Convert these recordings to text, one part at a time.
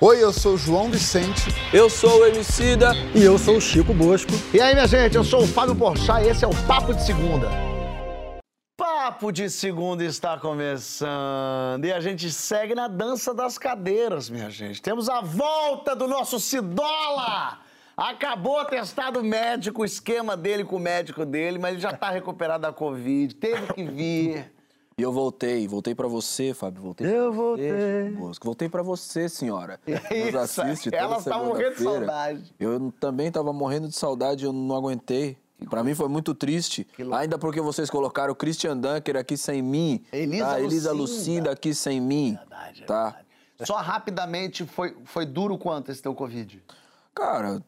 Oi, eu sou o João Vicente. Eu sou o Emicida. E eu sou o Chico Bosco. E aí, minha gente, eu sou o Fábio Porchat e esse é o Papo de Segunda. Papo de Segunda está começando e a gente segue na dança das cadeiras, minha gente. Temos a volta do nosso Cidola! Acabou testado médico, o esquema dele com o médico dele, mas ele já está recuperado da Covid, teve que vir. E eu voltei, voltei para você, Fábio, voltei. Eu voltei. Bosco. Voltei para você, senhora. Nos assiste toda ela tá morrendo de saudade. Eu também estava morrendo de saudade, eu não aguentei. Para mim foi muito triste, ainda porque vocês colocaram o Christian Dunker aqui sem mim, Elisa tá? Elisa Lucinda. Lucinda aqui sem mim, Verdade, é tá? verdade. Só rapidamente, foi, foi duro quanto esse teu Covid? Cara,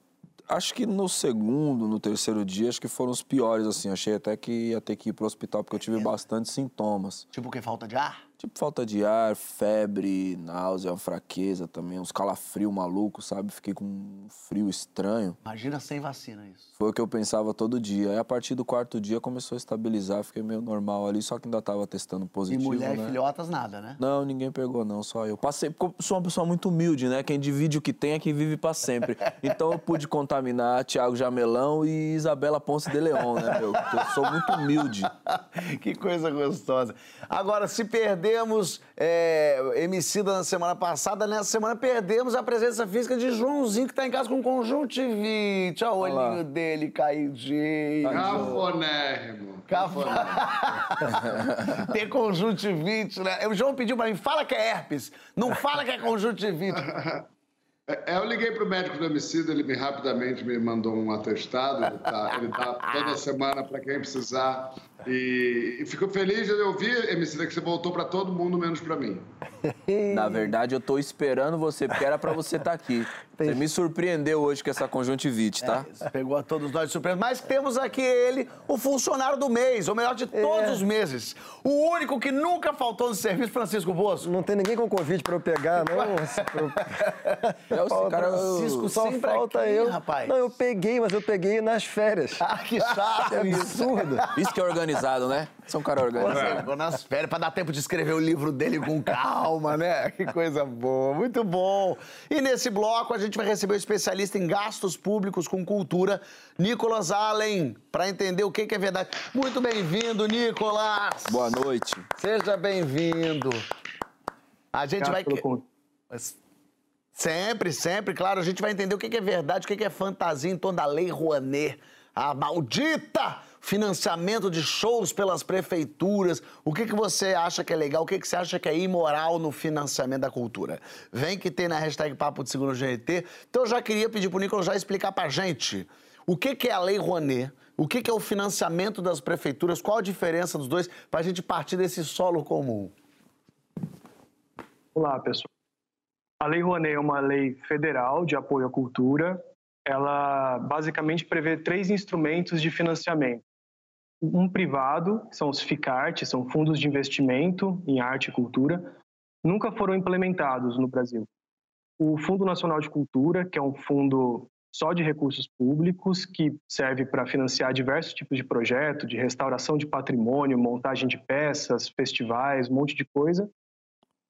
acho que no segundo, no terceiro dia, acho que foram os piores, assim. Achei até que ia ter que ir pro hospital, porque eu tive bastante sintomas. Tipo que? Falta de ar? Tipo falta de ar, febre, náusea, fraqueza também, uns calafrio maluco, sabe? Fiquei com um frio estranho. Imagina sem vacina isso. Foi o que eu pensava todo dia. Aí a partir do quarto dia começou a estabilizar, fiquei meio normal ali, só que ainda tava testando E positivo, mulher né? e filhotas, nada, né? Não, ninguém pegou, não, só eu. Passei, porque eu sou uma pessoa muito humilde, né? Quem divide o que tem é quem vive pra sempre. Então eu pude contaminar Tiago Jamelão e Isabela Ponce de Leon, né, meu? Eu sou muito humilde. que coisa gostosa. Agora, se perdemos é, Emicida na semana passada, nessa semana perdemos a presença física de Joãozinho, que tá em casa com conjuntivite. Olha o olhinho dele caidinho. Cafonérrimo. Ter conjuntivite, né? O João pediu pra mim, fala que é herpes, não fala que é conjuntivite. É, Eu liguei pro médico do homicídio, ele me rapidamente me mandou um atestado. Ele, tá, ele dá toda semana para quem precisar. E, e fico feliz de ouvir, Emicida, que você voltou para todo mundo, menos para mim. Na verdade, eu tô esperando você, porque era pra você estar aqui. Você me surpreendeu hoje com essa conjuntivite, tá? Isso Pegou a todos nós de surpresa. Mas temos aqui ele, o funcionário do mês, ou melhor, de todos os meses. O único que nunca faltou no serviço, Francisco Bosco. Não tem ninguém com Covid pra eu pegar, não. É, esse cara, Francisco Só falta aqui, eu. rapaz. Não, eu peguei, mas eu peguei nas férias. Ah, que chato É absurdo. Isso que é organizado, né? Você é um cara organizado. Ficou nas férias pra dar tempo de escrever o livro dele com calma, né? Que coisa boa, muito bom. E nesse bloco a gente vai receber o especialista em gastos públicos com cultura, Nicolas Allen, para entender o que é verdade. Muito bem-vindo, Nicolas. Boa noite. Seja bem-vindo. A gente vai. Mas Sempre, sempre, claro. A gente vai entender o que é verdade, o que que é fantasia em torno da Lei Rouanet. A maldita financiamento de shows pelas prefeituras. O que, que você acha que é legal? O que, que você acha que é imoral no financiamento da cultura? Vem que tem na hashtag Papo de Segundo GNT. Então eu já queria pedir pro Nicolas já explicar pra gente o que, que é a Lei Rouanet, o que, que é o financiamento das prefeituras, qual a diferença dos dois, pra gente partir desse solo comum. Olá, pessoal. A Lei Rouanet é uma lei federal de apoio à cultura. Ela basicamente prevê três instrumentos de financiamento. Um privado, são os FICART, são fundos de investimento em arte e cultura, nunca foram implementados no Brasil. O Fundo Nacional de Cultura, que é um fundo só de recursos públicos, que serve para financiar diversos tipos de projetos, de restauração de patrimônio, montagem de peças, festivais, um monte de coisa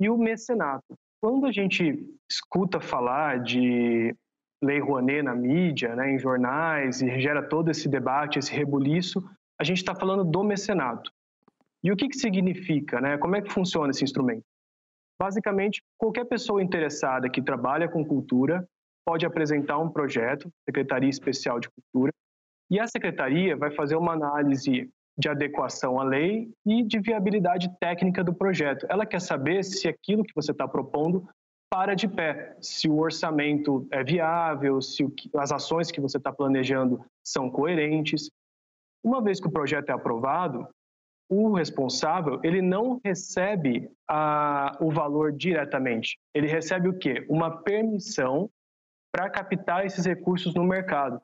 e o mecenato. Quando a gente escuta falar de Lei Rouanet na mídia, né, em jornais, e gera todo esse debate, esse rebuliço, a gente está falando do mecenato. E o que, que significa? Né? Como é que funciona esse instrumento? Basicamente, qualquer pessoa interessada que trabalha com cultura pode apresentar um projeto, Secretaria Especial de Cultura, e a secretaria vai fazer uma análise de adequação à lei e de viabilidade técnica do projeto. Ela quer saber se aquilo que você está propondo para de pé, se o orçamento é viável, se as ações que você está planejando são coerentes. Uma vez que o projeto é aprovado, o responsável ele não recebe a- o valor diretamente. Ele recebe o quê? Uma permissão para captar esses recursos no mercado.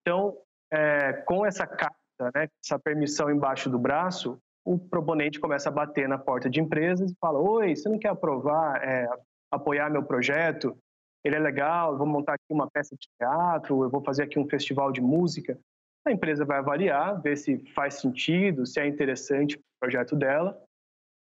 Então, é, com essa carta, né, essa permissão embaixo do braço, o proponente começa a bater na porta de empresas e fala: Oi, você não quer aprovar, é, apoiar meu projeto? Ele é legal, eu vou montar aqui uma peça de teatro, eu vou fazer aqui um festival de música. A empresa vai avaliar, ver se faz sentido, se é interessante o projeto dela.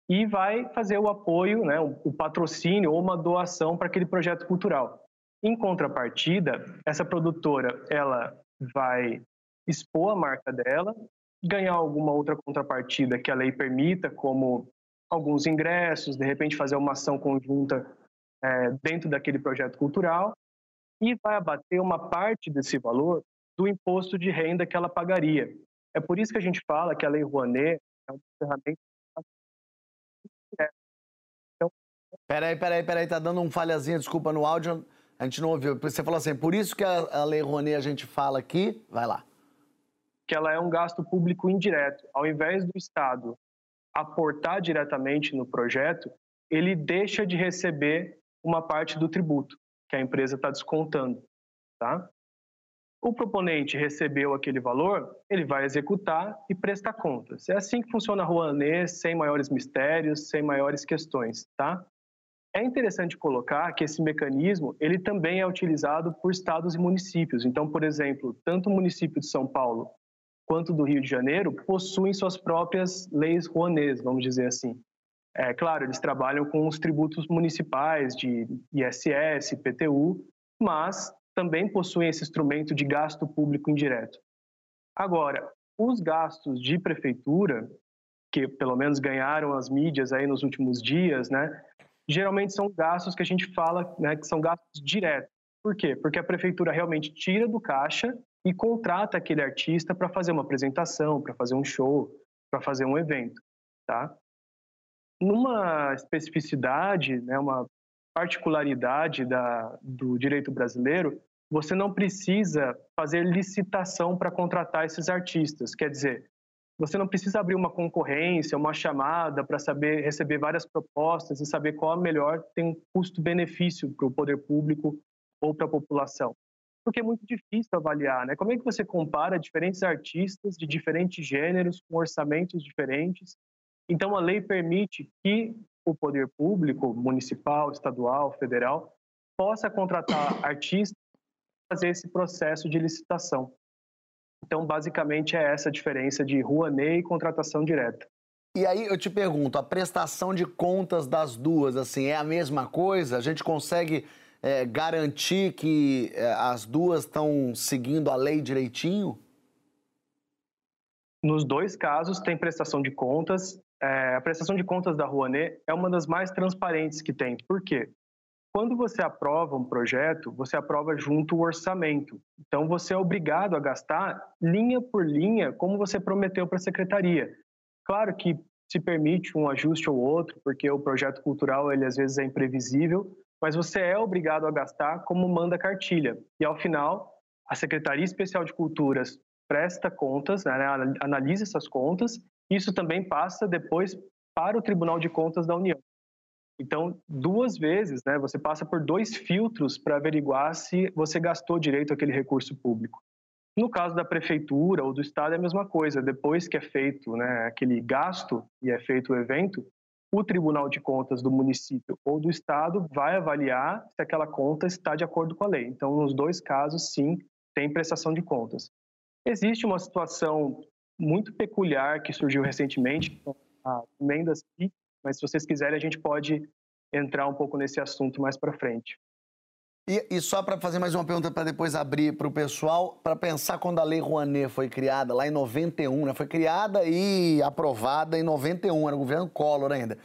e vai fazer o apoio, né, o patrocínio ou uma doação para aquele projeto cultural. Em contrapartida, essa produtora ela vai expor a marca dela, ganhar alguma outra contrapartida que a lei permita, como alguns ingressos, de repente fazer uma ação conjunta é, dentro daquele projeto cultural e vai abater uma parte desse valor do imposto de renda que ela pagaria. É por isso que a gente fala que a Lei Rouanet é uma ferramenta. Então... Peraí, peraí, peraí, tá dando um falhazinho, desculpa no áudio, a gente não ouviu. Você falou assim, por isso que a, a Lei Rouanet a gente fala aqui, vai lá. Que ela é um gasto público indireto. Ao invés do Estado aportar diretamente no projeto, ele deixa de receber uma parte do tributo que a empresa está descontando, tá? O proponente recebeu aquele valor, ele vai executar e prestar contas. É assim que funciona a Rouanet, sem maiores mistérios, sem maiores questões, tá? É interessante colocar que esse mecanismo, ele também é utilizado por estados e municípios. Então, por exemplo, tanto o município de São Paulo quanto do Rio de Janeiro possuem suas próprias leis Rouanet, vamos dizer assim. É claro, eles trabalham com os tributos municipais de ISS, PTU, mas também possuem esse instrumento de gasto público indireto. Agora, os gastos de prefeitura, que pelo menos ganharam as mídias aí nos últimos dias, né, geralmente são gastos que a gente fala né, que são gastos diretos. Por quê? Porque a prefeitura realmente tira do caixa e contrata aquele artista para fazer uma apresentação, para fazer um show, para fazer um evento, tá? Numa especificidade, né, uma particularidade da, do direito brasileiro, você não precisa fazer licitação para contratar esses artistas. Quer dizer, você não precisa abrir uma concorrência, uma chamada para saber receber várias propostas e saber qual a melhor tem um custo-benefício para o poder público ou para a população. Porque é muito difícil avaliar, né? Como é que você compara diferentes artistas de diferentes gêneros com orçamentos diferentes? Então a lei permite que o poder público, municipal, estadual, federal, possa contratar artistas para fazer esse processo de licitação. Então, basicamente, é essa a diferença de Rouanet e contratação direta. E aí eu te pergunto, a prestação de contas das duas, assim, é a mesma coisa? A gente consegue é, garantir que é, as duas estão seguindo a lei direitinho? Nos dois casos tem prestação de contas. É, a prestação de contas da Rouanet é uma das mais transparentes que tem. Por quê? Quando você aprova um projeto, você aprova junto o orçamento. Então, você é obrigado a gastar linha por linha, como você prometeu para a secretaria. Claro que se permite um ajuste ou outro, porque o projeto cultural, ele às vezes é imprevisível, mas você é obrigado a gastar como manda a cartilha. E, ao final, a Secretaria Especial de Culturas presta contas, né, analisa essas contas, isso também passa depois para o Tribunal de Contas da União. Então, duas vezes, né, você passa por dois filtros para averiguar se você gastou direito aquele recurso público. No caso da prefeitura ou do estado é a mesma coisa. Depois que é feito né, aquele gasto e é feito o evento, o Tribunal de Contas do município ou do estado vai avaliar se aquela conta está de acordo com a lei. Então, nos dois casos, sim, tem prestação de contas. Existe uma situação muito peculiar que surgiu recentemente, a emendas mas se vocês quiserem, a gente pode entrar um pouco nesse assunto mais para frente. E, e só para fazer mais uma pergunta para depois abrir para o pessoal, para pensar quando a Lei Rouanet foi criada, lá em 91, né? foi criada e aprovada em 91, era o governo Collor ainda.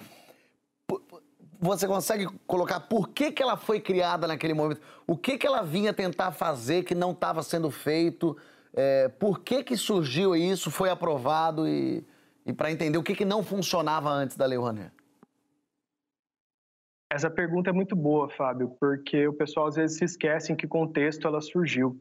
Você consegue colocar por que, que ela foi criada naquele momento? O que, que ela vinha tentar fazer que não estava sendo feito? É, por que, que surgiu isso, foi aprovado e e para entender o que, que não funcionava antes da Lei Rouanet? Essa pergunta é muito boa, Fábio, porque o pessoal às vezes se esquece em que contexto ela surgiu.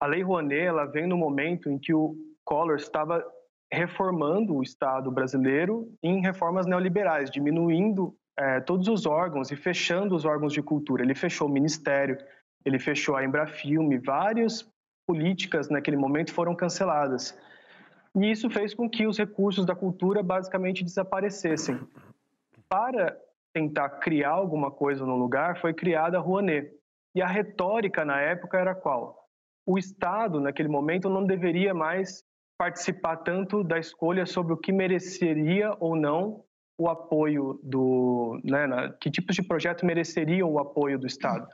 A Lei Rouanet ela vem no momento em que o Collor estava reformando o Estado brasileiro em reformas neoliberais, diminuindo é, todos os órgãos e fechando os órgãos de cultura. Ele fechou o Ministério, ele fechou a Embrafilme, várias políticas naquele momento foram canceladas. E isso fez com que os recursos da cultura basicamente desaparecessem. Para tentar criar alguma coisa no lugar, foi criada a Rouanet. E a retórica na época era qual? O Estado, naquele momento, não deveria mais participar tanto da escolha sobre o que mereceria ou não o apoio do, né, que tipos de projeto mereceriam o apoio do Estado.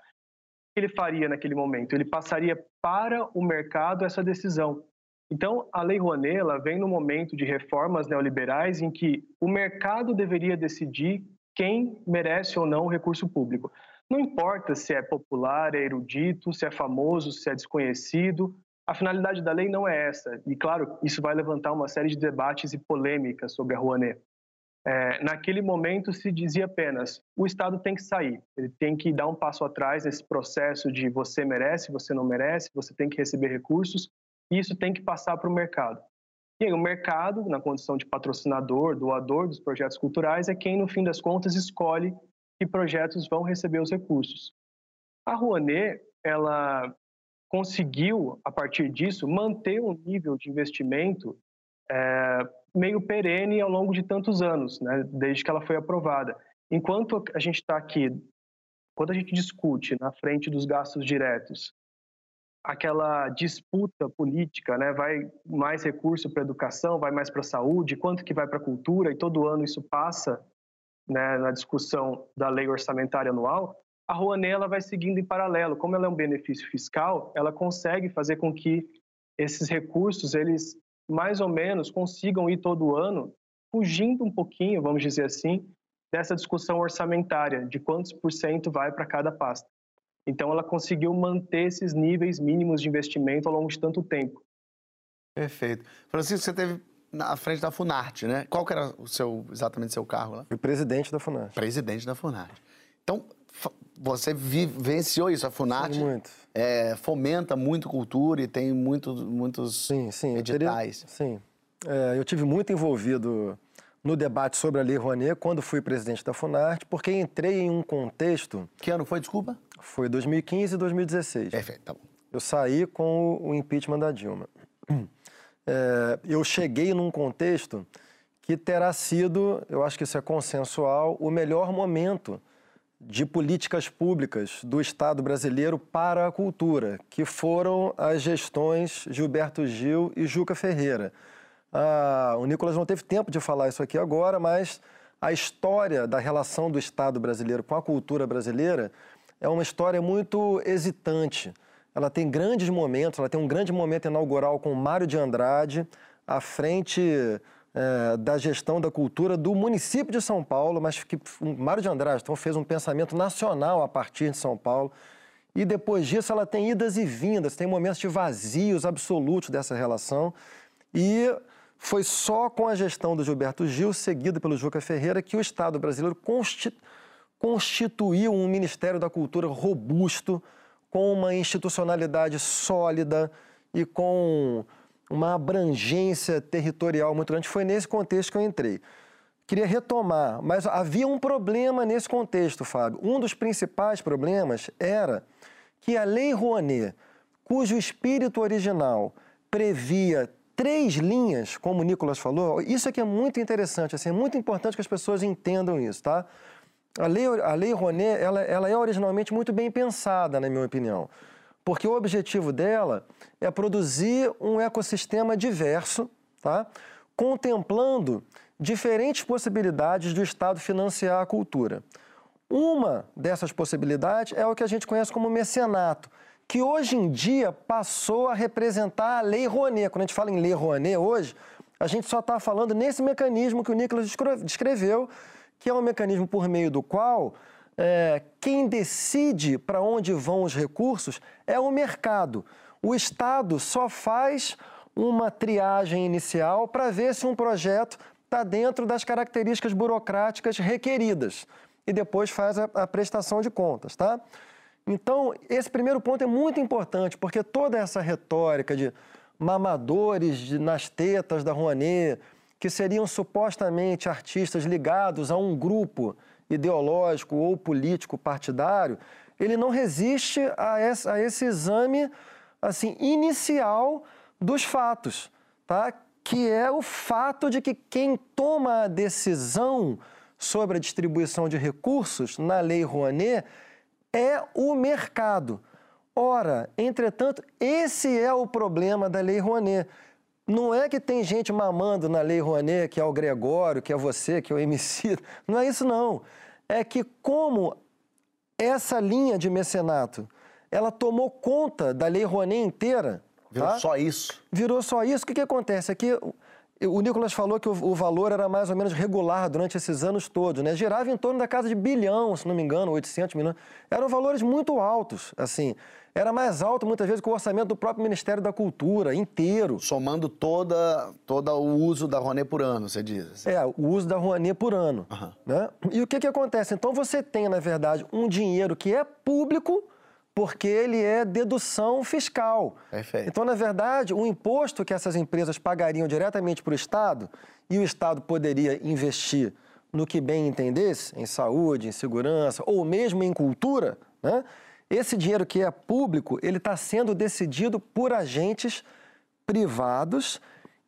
Ele faria naquele momento? Ele passaria para o mercado essa decisão. Então, a Lei Rouanet ela vem no momento de reformas neoliberais em que o mercado deveria decidir quem merece ou não o recurso público. Não importa se é popular, é erudito, se é famoso, se é desconhecido, a finalidade da lei não é essa. E, claro, isso vai levantar uma série de debates e polêmicas sobre a Rouanet. É, naquele momento se dizia apenas: o Estado tem que sair, ele tem que dar um passo atrás nesse processo de você merece, você não merece, você tem que receber recursos, e isso tem que passar para o mercado. E aí, o mercado, na condição de patrocinador, doador dos projetos culturais, é quem, no fim das contas, escolhe que projetos vão receber os recursos. A Rouanet, ela conseguiu, a partir disso, manter um nível de investimento é, meio perene ao longo de tantos anos, né, desde que ela foi aprovada. Enquanto a gente está aqui, quando a gente discute na frente dos gastos diretos, aquela disputa política, né, vai mais recurso para educação, vai mais para saúde, quanto que vai para cultura, e todo ano isso passa né, na discussão da lei orçamentária anual, a Rouanet vai seguindo em paralelo. Como ela é um benefício fiscal, ela consegue fazer com que esses recursos eles mais ou menos consigam ir todo ano fugindo um pouquinho, vamos dizer assim, dessa discussão orçamentária de quantos por cento vai para cada pasta. Então ela conseguiu manter esses níveis mínimos de investimento ao longo de tanto tempo. Perfeito. Francisco, você teve na frente da Funarte, né? Qual que era o seu, exatamente o seu cargo lá? Fui presidente da Funarte. Presidente da Funarte. Então, você vivenciou isso, a Funarte sim, muito. É, fomenta muito cultura e tem muito, muitos sim, sim, editais. Teria, sim, é, eu tive muito envolvido no debate sobre a Lei Rouanet quando fui presidente da Funarte, porque entrei em um contexto... Que ano foi, desculpa? Foi 2015 e 2016. Perfeito, tá bom. Eu saí com o impeachment da Dilma. É, eu cheguei num contexto que terá sido, eu acho que isso é consensual, o melhor momento de políticas públicas do Estado brasileiro para a cultura, que foram as gestões Gilberto Gil e Juca Ferreira. Ah, o Nicolas não teve tempo de falar isso aqui agora, mas a história da relação do Estado brasileiro com a cultura brasileira é uma história muito hesitante. Ela tem grandes momentos, ela tem um grande momento inaugural com Mário de Andrade, à frente é, da gestão da cultura do município de São Paulo, mas que Mário de Andrade então, fez um pensamento nacional a partir de São Paulo. E depois disso ela tem idas e vindas, tem momentos de vazios absolutos dessa relação. E foi só com a gestão do Gilberto Gil, seguido pelo Juca Ferreira, que o Estado brasileiro constituiu um Ministério da Cultura robusto, com uma institucionalidade sólida e com uma abrangência territorial muito grande. Foi nesse contexto que eu entrei. Queria retomar, mas havia um problema nesse contexto, Fábio. Um dos principais problemas era que a Lei Rouanet, cujo espírito original previa três linhas, como o Nicolas falou, isso aqui é muito interessante, assim, é muito importante que as pessoas entendam isso, tá? A Lei, a lei Rouanet, ela, ela é originalmente muito bem pensada, na minha opinião porque o objetivo dela é produzir um ecossistema diverso, tá? contemplando diferentes possibilidades do Estado financiar a cultura. Uma dessas possibilidades é o que a gente conhece como mecenato, que hoje em dia passou a representar a Lei Rouanet. Quando a gente fala em Lei Rouanet hoje, a gente só está falando nesse mecanismo que o Nicolas descreveu, que é um mecanismo por meio do qual é, quem decide para onde vão os recursos é o mercado. O Estado só faz uma triagem inicial para ver se um projeto está dentro das características burocráticas requeridas e depois faz a, a, prestação de contas, tá? Então, esse primeiro ponto é muito importante, porque toda essa retórica de mamadores de, nas tetas da Rouanet, que seriam supostamente artistas ligados a um grupo ideológico ou político partidário, ele não resiste a esse, a esse exame assim inicial dos fatos, tá? que é o fato de que quem toma a decisão sobre a distribuição de recursos na Lei Rouanet é o mercado. Ora, entretanto, esse é o problema da Lei Rouanet. Não é que tem gente mamando na Lei Rouanet, que é o Gregório, que é você, que é o MC. Não é isso, não. É que como essa linha de mecenato, ela tomou conta da Lei Rouanet inteira... Virou tá? só isso. Virou só isso. O que, que acontece? Aqui, é o Nicolas falou que o, valor era mais ou menos regular durante esses anos todos, né? Girava em torno da casa de bilhão, se não me engano, 800 milhões. Eram valores muito altos, assim era mais alto muitas vezes que o orçamento do próprio Ministério da Cultura inteiro. Somando toda, todo o uso da Rouanet por ano, você diz? Assim. É, o uso da Rouanet por ano. Uhum. Né? E o que, que acontece? Então você tem, na verdade, um dinheiro que é público porque ele é dedução fiscal. Perfeito. Então, na verdade, o imposto que essas empresas pagariam diretamente para o Estado e o Estado poderia investir no que bem entendesse, em saúde, em segurança ou mesmo em cultura, né? Esse dinheiro que é público, ele está sendo decidido por agentes privados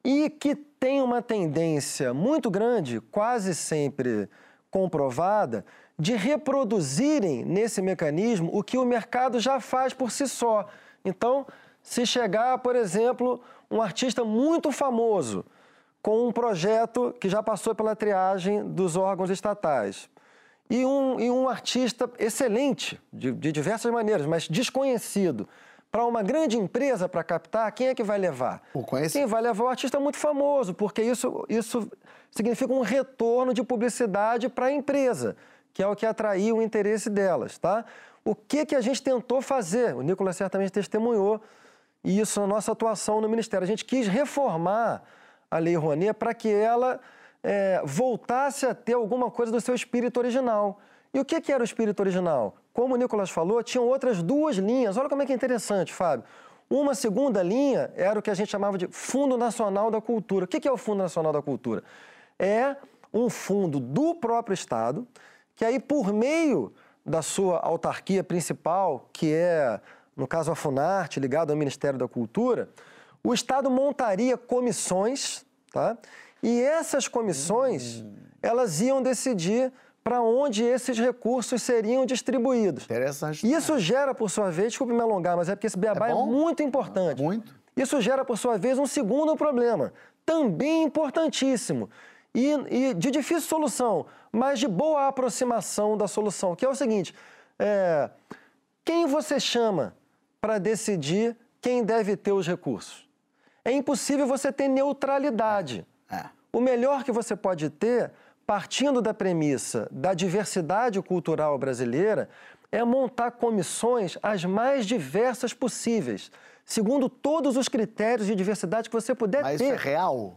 e que tem uma tendência muito grande, quase sempre comprovada, de reproduzirem nesse mecanismo o que o mercado já faz por si só. Então, se chegar, por exemplo, um artista muito famoso com um projeto que já passou pela triagem dos órgãos estatais, e um, e um artista excelente, de, de diversas maneiras, mas desconhecido. Para uma grande empresa para captar, quem é que vai levar? O. Quem vai levar o artista muito famoso, porque isso, isso significa um retorno de publicidade para a empresa, que é o que atraiu o interesse delas, tá? O que, que a gente tentou fazer? O Nicolas certamente testemunhou isso na nossa atuação no Ministério. A gente quis reformar a Lei Rouanet para que ela é, voltasse a ter alguma coisa do seu espírito original. E o que, que era o espírito original? Como o Nicolas falou, tinham outras duas linhas. Olha como é que é interessante, Fábio. Uma segunda linha era o que a gente chamava de Fundo Nacional da Cultura. O que, que é o Fundo Nacional da Cultura? É um fundo do próprio Estado, que aí, por meio da sua autarquia principal, que é, no caso, a Funarte, ligado ao Ministério da Cultura, o Estado montaria comissões, tá? E essas comissões, hum. elas iam decidir para onde esses recursos seriam distribuídos. Interessante. Isso gera, por sua vez, desculpe me alongar, mas é porque esse beabá é, é muito importante. Muito. Isso gera, por sua vez, um segundo problema, também importantíssimo e, e de difícil solução, mas de boa aproximação da solução, que é o seguinte: é, quem você chama para decidir quem deve ter os recursos? É impossível você ter neutralidade. É. O melhor que você pode ter, partindo da premissa da diversidade cultural brasileira, é montar comissões as mais diversas possíveis, segundo todos os critérios de diversidade que você puder Mas ter. Mas isso é real?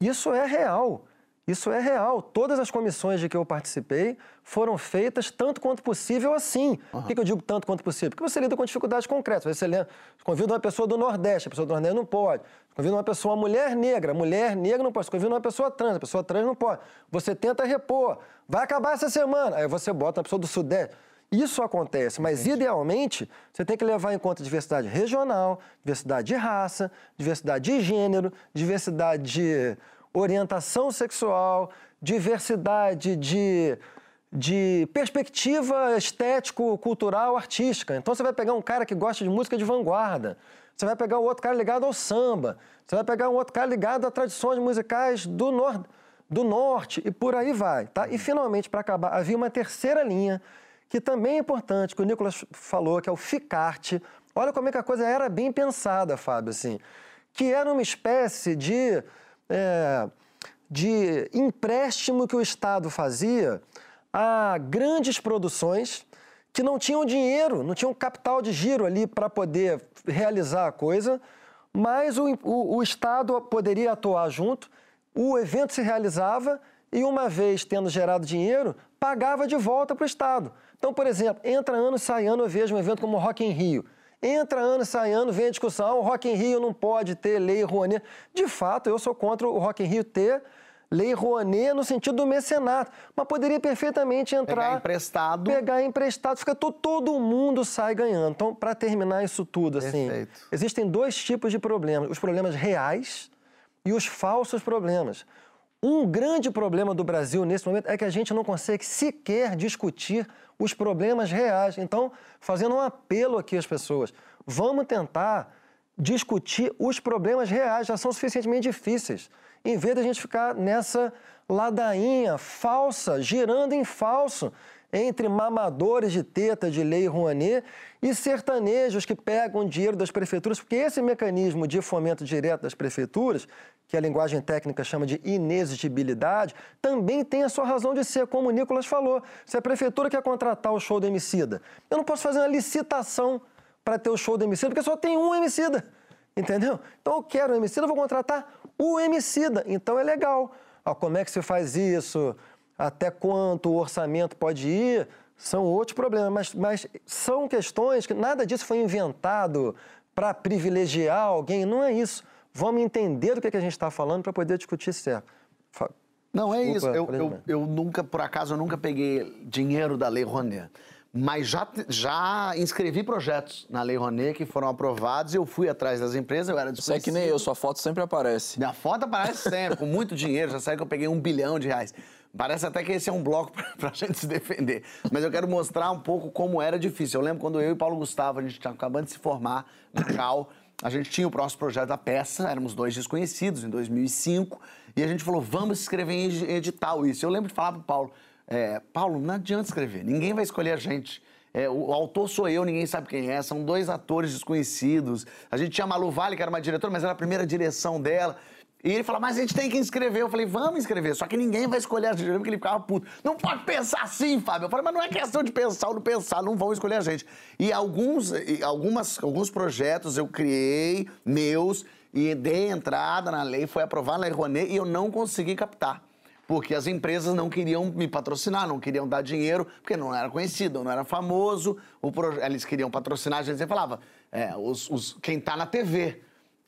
Isso é real. Isso é real. Todas as comissões de que eu participei foram feitas tanto quanto possível assim. Uhum. Por que, eu digo tanto quanto possível? Porque você lida com dificuldades concretas. Você lê, convida uma pessoa do Nordeste, a pessoa do Nordeste não pode. Convida uma pessoa, uma mulher negra, mulher negra não pode. Convida uma pessoa trans, a pessoa trans não pode. Você tenta repor. Vai acabar essa semana. Aí você bota uma pessoa do Sudeste. Isso acontece, mas Entendi. idealmente você tem que levar em conta diversidade regional, diversidade de raça, diversidade de gênero, diversidade de orientação sexual, diversidade de, de perspectiva estético-cultural artística. Então você vai pegar um cara que gosta de música de vanguarda, você vai pegar um outro cara ligado ao samba, você vai pegar um outro cara ligado a tradições musicais do, nor do norte e por aí vai. Tá? E finalmente, para acabar, havia uma terceira linha que também é importante, que o Nicolas falou, que é o FICARTE. Olha como é que a coisa era bem pensada, Fábio, assim. Que era uma espécie de é, de empréstimo que o Estado fazia a grandes produções que não tinham dinheiro, não tinham capital de giro ali para poder realizar a coisa, mas o, o, o, Estado poderia atuar junto, o evento se realizava e, uma vez tendo gerado dinheiro, pagava de volta para o Estado. Então, por exemplo, entra ano, sai ano, eu vejo um evento como Rock in Rio. Entra ano, sai ano, vem a discussão, o Rock in Rio não pode ter lei Rouanet. De fato, eu sou contra o Rock in Rio ter lei Rouanet no sentido do mecenato, mas poderia perfeitamente entrar... Pegar emprestado. Pegar emprestado, fica todo, todo mundo sai ganhando. Então, para terminar isso tudo, assim, Perfeito. existem dois tipos de problemas, os problemas reais e os falsos problemas. Um grande problema do Brasil nesse momento é que a gente não consegue sequer discutir os problemas reais. Então, fazendo um apelo aqui às pessoas, vamos tentar discutir os problemas reais, já são suficientemente difíceis, em vez de a gente ficar nessa ladainha falsa, girando em falso, entre mamadores de teta de lei Rouanet e sertanejos que pegam dinheiro das prefeituras, porque esse mecanismo de fomento direto das prefeituras, que a linguagem técnica chama de inexigibilidade, também tem a sua razão de ser, como o Nicolas falou. Se a prefeitura quer contratar o show do Emicida, eu não posso fazer uma licitação para ter o show do Emicida, porque só tem um Emicida, entendeu? Então eu quero o Emicida, eu vou contratar o Emicida, então é legal. Ah, como é que se faz isso? Até quanto o orçamento pode ir? São outros problemas, mas, mas são questões que nada disso foi inventado para privilegiar alguém, não é isso. Vamos entender do que, é que a gente está falando para poder discutir certo. Não, é isso. Eu, eu, eu, nunca, por acaso, eu nunca peguei dinheiro da Lei Rouanet. Mas já, já inscrevi projetos na Lei Rouanet que foram aprovados e eu fui atrás das empresas, eu era Você é que nem eu, sua foto sempre aparece. Minha foto aparece sempre, com muito dinheiro. Já sabe que eu peguei um bilhão de reais. Parece até que esse é um bloco para a gente se defender. Mas eu quero mostrar um pouco como era difícil. Eu lembro quando eu e Paulo Gustavo, a gente estava acabando de se formar no CAL, a gente tinha o próximo projeto da peça, éramos dois desconhecidos em 2005, e a gente falou, vamos escrever em edital isso. Eu lembro de falar para o Paulo, é, Paulo, não adianta escrever, ninguém vai escolher a gente. É, o, autor sou eu, ninguém sabe quem é, são dois atores desconhecidos. A gente tinha a Malu Vale, que era uma diretora, mas era a primeira direção dela. E ele falou, mas a gente tem que inscrever. Eu falei, vamos inscrever, só que ninguém vai escolher a gente, porque ele ficava puto. Não pode pensar assim, Fábio. Eu falei, mas não é questão de pensar ou não pensar, não vão escolher a gente. E alguns, algumas, alguns projetos eu criei, meus, e dei entrada na lei, foi aprovada na Lei Rouanet, e eu não consegui captar porque as empresas não queriam me patrocinar, não queriam dar dinheiro, porque não era conhecido, não era famoso. Pro... Eles queriam patrocinar, a gente falava, é, os, os, quem está na TV,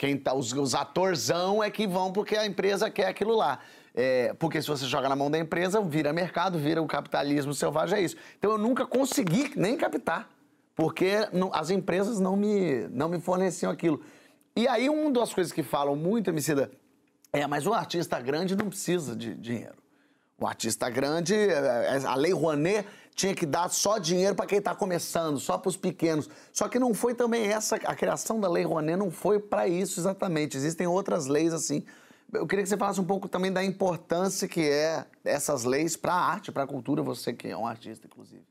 quem tá, os, os atorzão é que vão porque a empresa quer aquilo lá. É, porque se você joga na mão da empresa, vira mercado, vira o capitalismo selvagem, é isso. Então eu nunca consegui nem captar, porque não, as empresas não me, não me forneciam aquilo. E aí, uma das coisas que falam muito, Emicida, é, mas o artista grande não precisa de dinheiro. O artista grande, é, é, a Lei Rouanet tinha que dar só dinheiro para quem está começando, só para os pequenos. Só que não foi também essa, a criação da Lei Rouanet não foi para isso exatamente. Existem outras leis assim. Eu queria que você falasse um pouco também da importância que é essas leis para a arte, para a cultura, você que é um artista, inclusive.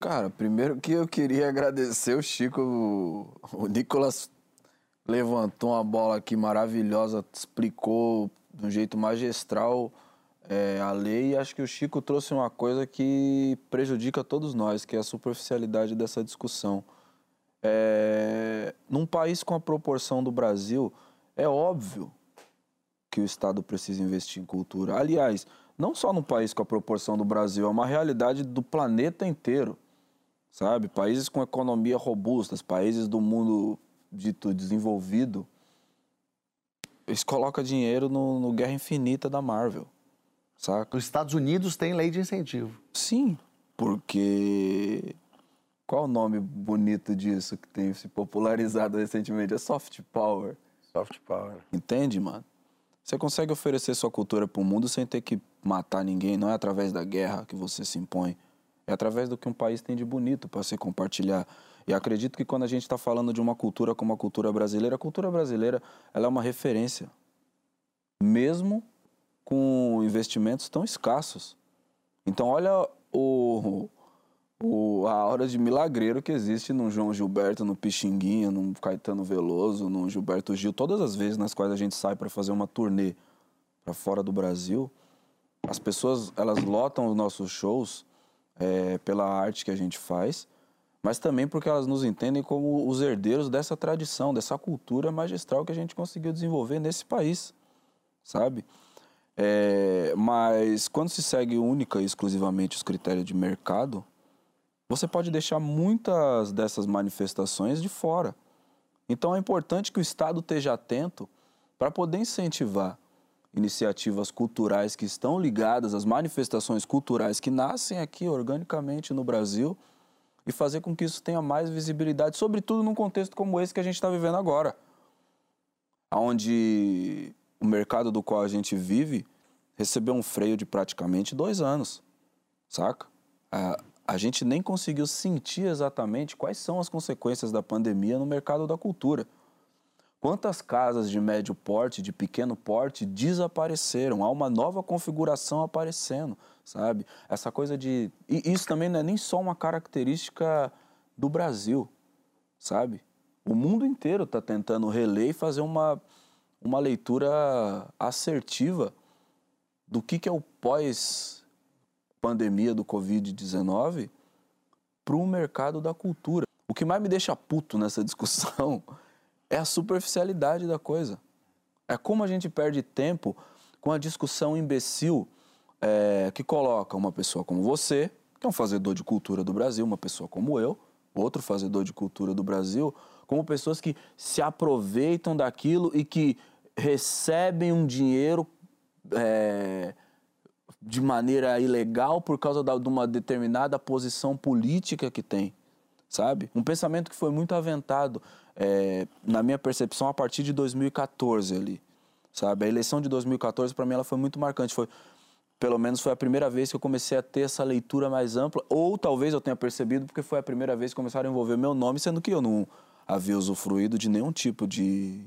Cara, primeiro que eu queria agradecer o Chico, o Nicolas levantou uma bola aqui maravilhosa, explicou de um jeito magistral é, a lei acho que o Chico trouxe uma coisa que prejudica todos nós, que é a superficialidade dessa discussão. É, num país com a proporção do Brasil, é óbvio que o Estado precisa investir em cultura. Aliás, não só num país com a proporção do Brasil, é uma realidade do planeta inteiro, sabe? Países com economia robustas, países do mundo dito desenvolvido, eles colocam dinheiro no, no Guerra Infinita da Marvel, saca? Os Estados Unidos têm lei de incentivo. Sim, porque... Qual o nome bonito disso que tem se popularizado recentemente? É soft power. Soft power. Entende, mano? Você consegue oferecer sua cultura para o mundo sem ter que matar ninguém. Não é através da guerra que você se impõe. É através do que um país tem de bonito para se compartilhar. E acredito que quando a gente está falando de uma cultura como a cultura brasileira, a cultura brasileira ela é uma referência, mesmo com investimentos tão escassos. Então, olha o, o, a hora de milagreiro que existe no João Gilberto, no Pixinguinha, no Caetano Veloso, no Gilberto Gil. Todas as vezes nas quais a gente sai para fazer uma turnê para fora do Brasil, as pessoas elas lotam os nossos shows é, pela arte que a gente faz mas também porque elas nos entendem como os herdeiros dessa tradição, dessa cultura magistral que a gente conseguiu desenvolver nesse país, sabe? É, mas quando se segue única e exclusivamente os critérios de mercado, você pode deixar muitas dessas manifestações de fora. Então é importante que o Estado esteja atento para poder incentivar iniciativas culturais que estão ligadas às manifestações culturais que nascem aqui organicamente no Brasil e fazer com que isso tenha mais visibilidade, sobretudo num contexto como esse que a gente está vivendo agora, onde o mercado do qual a gente vive recebeu um freio de praticamente dois anos, saca? A, a gente nem conseguiu sentir exatamente quais são as consequências da pandemia no mercado da cultura. Quantas casas de médio porte, de pequeno porte desapareceram? Há uma nova configuração aparecendo, sabe? Essa coisa de. E isso também não é nem só uma característica do Brasil, sabe? O mundo inteiro está tentando reler e fazer uma, uma leitura assertiva do que, que é o pós-pandemia do Covid-19 para o mercado da cultura. O que mais me deixa puto nessa discussão é a superficialidade da coisa. É como a gente perde tempo com a discussão imbecil é, que coloca uma pessoa como você, que é um fazedor de cultura do Brasil, uma pessoa como eu, outro fazedor de cultura do Brasil, como pessoas que se aproveitam daquilo e que recebem um dinheiro é, de maneira ilegal por causa da, de uma determinada posição política que tem, sabe? Um pensamento que foi muito aventado é, na minha percepção, a partir de 2014 ali, sabe? A eleição de 2014, para mim, ela foi muito marcante. Foi, pelo menos foi a primeira vez que eu comecei a ter essa leitura mais ampla, ou talvez eu tenha percebido porque foi a primeira vez que começaram a envolver meu nome, sendo que eu não havia usufruído de nenhum tipo de,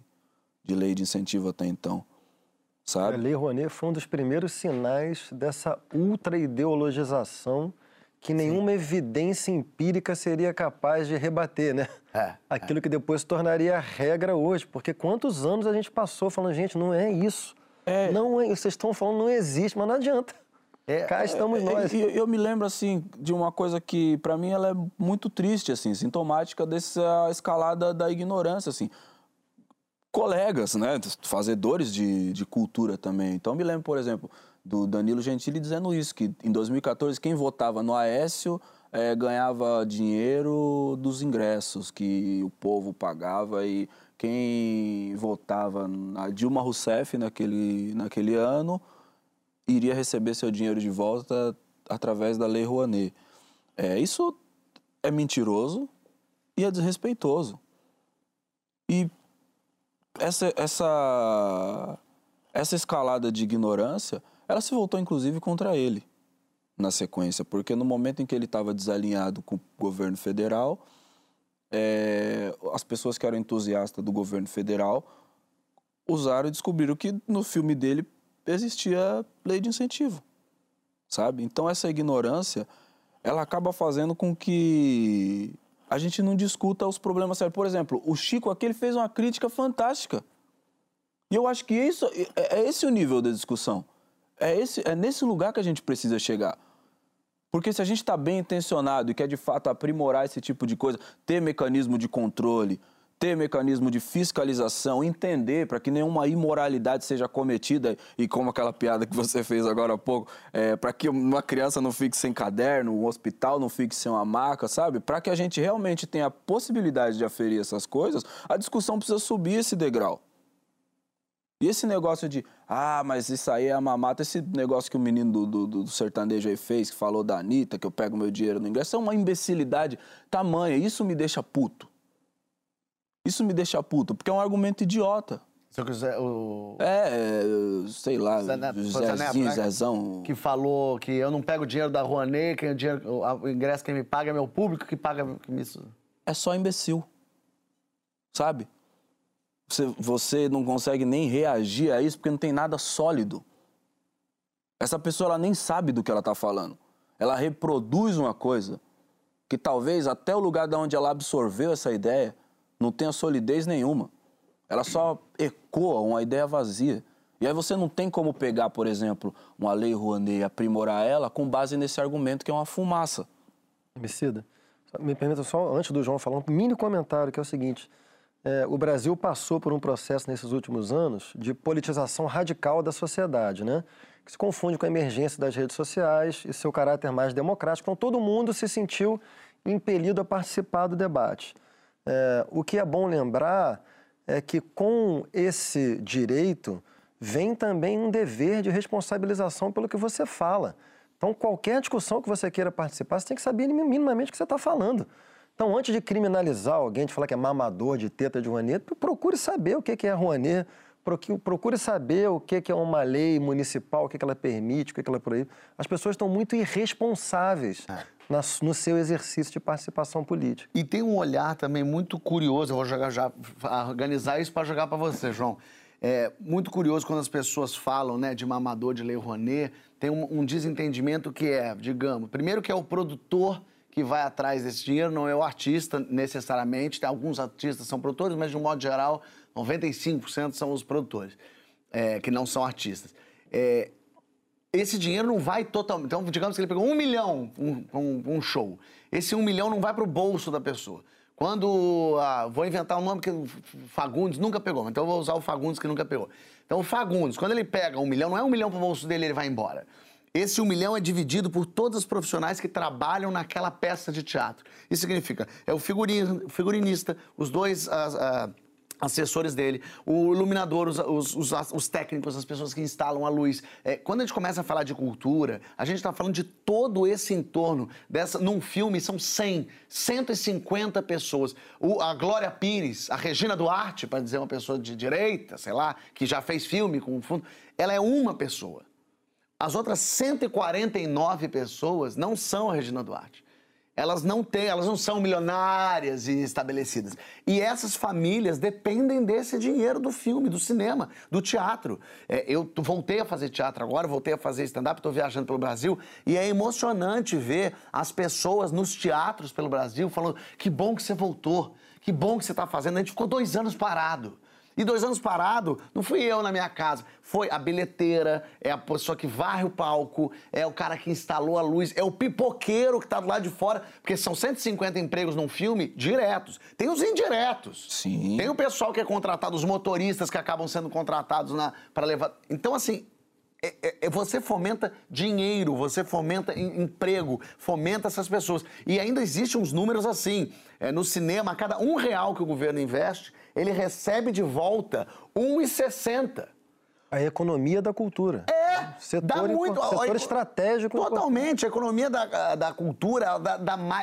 de lei de incentivo até então. Sabe? A Lei Rouanet foi um dos primeiros sinais dessa ultra-ideologização que nenhuma Sim. evidência empírica seria capaz de rebater, né? É, Aquilo é. que depois se tornaria regra hoje. Porque quantos anos a gente passou falando, gente, não é isso. É. Não é, vocês estão falando, não existe, mas não adianta. É, Cá é, estamos é, nós. Eu, eu, me lembro, assim, de uma coisa que, para mim, ela é muito triste, assim, sintomática dessa escalada da ignorância, assim. Colegas, né, fazedores de, de cultura também. Então, me lembro, por exemplo, do Danilo Gentili dizendo isso, que em 2014 quem votava no Aécio é, ganhava dinheiro dos ingressos que o povo pagava e quem votava na Dilma Rousseff naquele, naquele ano iria receber seu dinheiro de volta através da Lei Rouanet. É, isso é mentiroso e é desrespeitoso. E essa, essa, essa escalada de ignorância ela se voltou, inclusive, contra ele na sequência, porque no momento em que ele estava desalinhado com o governo federal, é, as pessoas que eram entusiastas do governo federal usaram e descobriram que no filme dele existia lei de incentivo, sabe? Então essa ignorância, ela acaba fazendo com que a gente não discuta os problemas sérios. Por exemplo, o Chico aqui ele fez uma crítica fantástica. E eu acho que isso é, é esse o nível da discussão. É, esse, é nesse lugar que a gente precisa chegar. Porque se a gente está bem intencionado e quer de fato aprimorar esse tipo de coisa, ter mecanismo de controle, ter mecanismo de fiscalização, entender para que nenhuma imoralidade seja cometida e como aquela piada que você fez agora há pouco, é, para que uma criança não fique sem caderno, um hospital não fique sem uma maca, sabe? Para que a gente realmente tenha a possibilidade de aferir essas coisas, a discussão precisa subir esse degrau. E esse negócio de, ah, mas isso aí é a mamata, esse negócio que o menino do, do, do, sertanejo aí fez, que falou da Anitta, que eu pego meu dinheiro no ingresso, é uma imbecilidade tamanha. Isso me deixa puto. Isso me deixa puto, porque é um argumento idiota. Se eu quiser, o... É, sei lá, Zé Neto, Zezinho, né? Zezão. Que falou que eu não pego o dinheiro da Rouanet, que o, dinheiro, o ingresso quem me paga é meu público, que paga isso. É só imbecil. Sabe? Você, você não consegue nem reagir a isso porque não tem nada sólido. Essa pessoa ela nem sabe do que ela está falando. Ela reproduz uma coisa que talvez até o lugar de onde ela absorveu essa ideia não tenha solidez nenhuma. Ela só ecoa uma ideia vazia. E aí você não tem como pegar, por exemplo, uma lei Rouanet e aprimorar ela com base nesse argumento que é uma fumaça. Emicida, me permita só, antes do João falar, um mini comentário que é o seguinte. É, o Brasil passou por um processo nesses últimos anos de politização radical da sociedade, né? que se confunde com a emergência das redes sociais e seu caráter mais democrático. Então, todo mundo se sentiu impelido a participar do debate. É, o que é bom lembrar é que, com esse direito, vem também um dever de responsabilização pelo que você fala. Então, qualquer discussão que você queira participar, você tem que saber minimamente o que você está falando. Então, antes de criminalizar alguém, de falar que é mamador de teta de Rouanet, procure saber o que é Rouanet, procure saber o que é uma lei municipal, o que ela permite, o que ela proíbe. As pessoas estão muito irresponsáveis é. No seu exercício de participação política. E tem um olhar também muito curioso, eu vou jogar já, organizar isso para jogar para você, João. É muito curioso quando as pessoas falam né, de mamador de Lei Rouanet, tem um, um desentendimento que é, digamos, primeiro que é o produtor que vai atrás desse dinheiro, não é o artista necessariamente, alguns artistas são produtores, mas de um modo geral, 95% são os produtores, é, que não são artistas. É, esse dinheiro não vai totalmente. Então, digamos que ele pegou um milhão um, um, um show. Esse um milhão não vai para o bolso da pessoa. Quando. Ah, vou inventar um nome que Fagundes nunca pegou, então eu vou usar o Fagundes que nunca pegou. Então, o Fagundes, quando ele pega um milhão, não é um milhão para o bolso dele ele vai embora. Esse um milhão é dividido por todos os profissionais que trabalham naquela peça de teatro. Isso significa, é o figurinista, os dois. Ah, assessores dele, o iluminador, os, os, os, técnicos, as pessoas que instalam a luz. É, quando a gente começa a falar de cultura, a gente está falando de todo esse entorno. Dessa, num filme são 100, 150 pessoas. O, a Glória Pires, a Regina Duarte, para dizer uma pessoa de direita, sei lá, que já fez filme com fundo, ela é uma pessoa. As outras 149 pessoas não são a Regina Duarte elas não têm, elas não são milionárias e estabelecidas. E essas famílias dependem desse dinheiro do filme, do cinema, do teatro. É, eu voltei a fazer teatro agora, voltei a fazer stand-up, estou viajando pelo Brasil e é emocionante ver as pessoas nos teatros pelo Brasil falando: que bom que você voltou, que bom que você está fazendo. A gente ficou dois anos parado. E dois anos parado, não fui eu na minha casa, foi a bilheteira, é a pessoa que varre o palco, é o cara que instalou a luz, é o pipoqueiro que tá do lado de fora, porque são 150 empregos num filme diretos. Tem os indiretos. Sim. Tem o pessoal que é contratado, os motoristas que acabam sendo contratados para levar. Então, assim, é, é, é, você fomenta dinheiro, você fomenta emprego, fomenta essas pessoas. E ainda existem uns números assim. É, no cinema, a cada um real que o governo investe, ele recebe de volta 1,60. A economia da cultura. É, setor, dá muito. Setor a, estratégico. Totalmente. A economia da, da cultura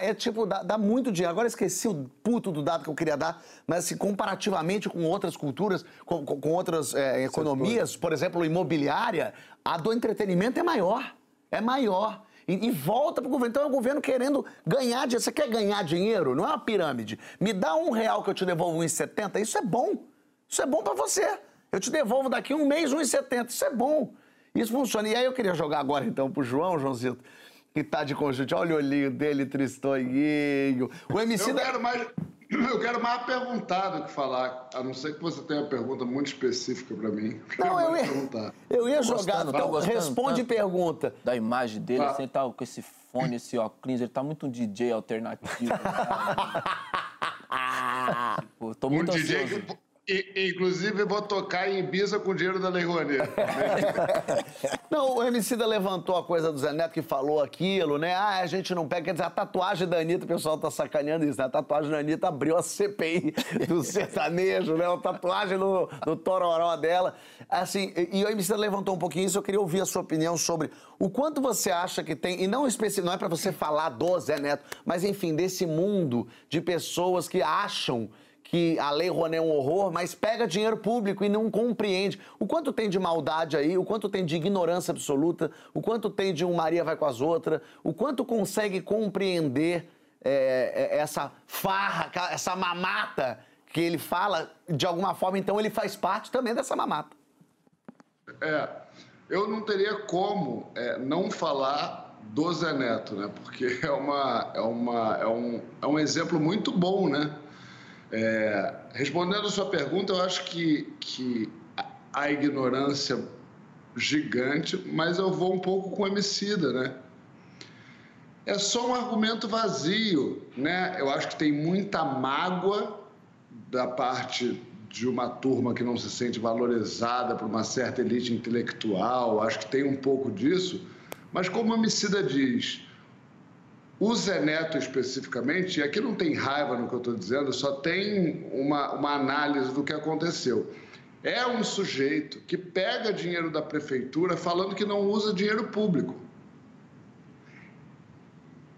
é tipo, dá, dá, muito dinheiro. Agora esqueci o puto do dado que eu queria dar, mas assim, comparativamente com outras culturas, com, com, outras é, economias, por exemplo, imobiliária, a do entretenimento é maior. É maior. E, e volta para o governo. Então é o governo querendo ganhar dinheiro. Você quer ganhar dinheiro? Não é uma pirâmide. Me dá um real que eu te devolvo 1,70. Isso é bom. Isso é bom para você. Eu te devolvo daqui um mês 1,70. Isso é bom. Isso funciona. E aí eu queria jogar agora então pro João, Joãozito, que tá de conjunto. Olha o olhinho dele, tristonhinho. O MC eu da... quero mais. Eu quero mais perguntar do que falar, a não ser que você tenha uma pergunta muito específica para mim. Não, eu ia, perguntar. eu ia jogar, então gostando, responde pergunta. Da imagem dele, assim, tá com esse fone, esse óculos, ele tá muito um DJ alternativo. tipo, tô muito um ansioso. DJ que e, inclusive, vou tocar em Ibiza com o dinheiro da Lei Rouanet. não, o MC da levantou a coisa do Zé Neto que falou aquilo, né? Ah, a gente não pega. Quer dizer, a tatuagem da Anitta, o pessoal tá sacaneando isso, né? A tatuagem da Anitta abriu a CPI do sertanejo, né? A tatuagem no, no tororó dela. Assim, e o MC da levantou um pouquinho isso, eu queria ouvir a sua opinião sobre o quanto você acha que tem, e não especi, não é para você falar do Zé Neto, mas enfim, desse mundo de pessoas que acham que a Lei Rouanet é um horror, mas pega dinheiro público e não compreende. O quanto tem de maldade aí, o quanto tem de ignorância absoluta, o quanto tem de um Maria vai com as outras, o quanto consegue compreender é, é essa farra, essa mamata que ele fala, de alguma forma, então ele faz parte também dessa mamata. É, eu não teria como é, não falar do Zé Neto, né? Porque é, uma, é, uma, é, um, é um exemplo muito bom, né? É, respondendo a sua pergunta, eu acho que, que a ignorância gigante, mas eu vou um pouco com o Emicida, né? É só um argumento vazio, né? Eu acho que tem muita mágoa da parte de uma turma que não se sente valorizada por uma certa elite intelectual, acho que tem um pouco disso, mas como a Emicida diz, o Zé Neto, especificamente, e aqui não tem raiva no que eu estou dizendo, só tem uma, uma análise do que aconteceu. É um sujeito que pega dinheiro da prefeitura falando que não usa dinheiro público.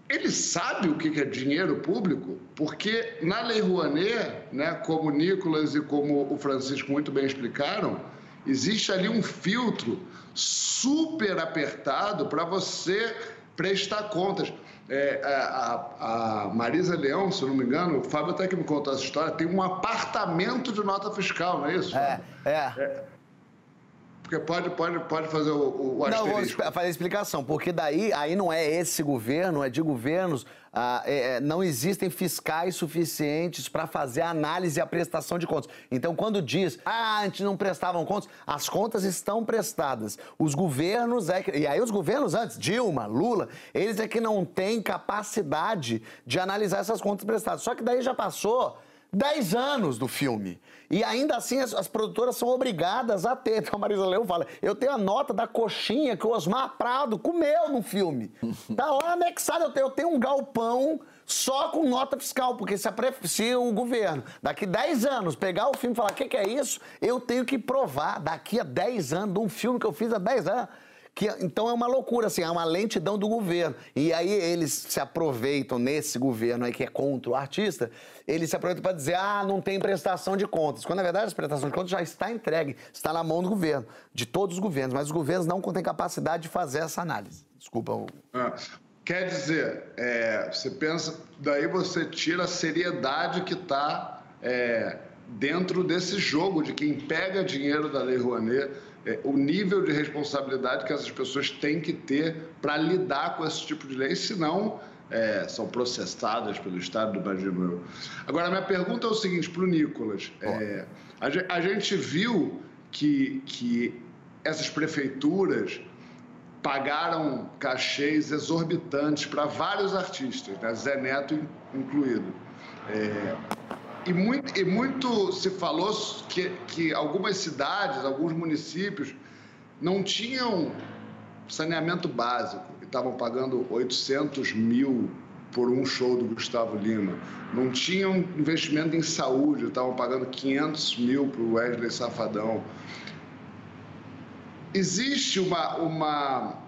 Ele sabe o que é dinheiro público, porque na Lei Rouanet, né, como o Nicolas e como o Francisco muito bem explicaram, existe ali um filtro super apertado para você prestar contas. É, a, a, Marisa Leão, se não me engano, o Fábio até que me contou essa história, tem um apartamento de nota fiscal, não é isso? É, é. é. Porque pode, pode, pode fazer o, o Não, vou fazer a explicação, porque daí aí não é esse governo, é de governos, ah, é, é não existem fiscais suficientes para fazer a análise e a prestação de contas. Então, quando diz, ah, antes não prestavam contas, as contas estão prestadas. Os governos, é que, e aí os governos antes, Dilma, Lula, eles é que não têm capacidade de analisar essas contas prestadas. Só que daí já passou 10 anos do filme. E ainda assim as, as, produtoras são obrigadas a ter. Então a Marisa Leão fala: eu tenho a nota da coxinha que o Osmar Prado comeu no filme. Tá lá anexado, eu tenho, eu tenho um galpão só com nota fiscal, porque se, a, se o governo, daqui 10 anos, pegar o filme e falar: o que, que é isso? Eu tenho que provar daqui a 10 anos, de um filme que eu fiz há 10 anos. Que, então é uma loucura, assim, é uma lentidão do governo. E aí eles se aproveitam nesse governo aí que é contra o artista, eles se aproveitam para dizer, ah, não tem prestação de contas. Quando na verdade a prestação de contas já está entregue, está na mão do governo, de todos os governos, mas os governos não têm capacidade de fazer essa análise. Desculpa. O... Ah, quer dizer, é, você pensa, daí você tira a seriedade que está é, dentro desse jogo de quem pega dinheiro da Lei Rouanet é, o nível de responsabilidade que essas pessoas têm que ter para lidar com esse tipo de lei, senão é, são processadas pelo Estado, imagino eu. Agora, minha pergunta é o seguinte para o Nicolas. É, a, a, gente viu que, que essas prefeituras pagaram cachês exorbitantes para vários artistas, né? Zé Neto incluído. É, e muito, e muito se falou que, que algumas cidades, alguns municípios não tinham saneamento básico e estavam pagando 800 mil por um show do Gustavo Lima. Não tinham investimento em saúde, estavam pagando 500 mil para o Wesley Safadão. Existe uma. uma...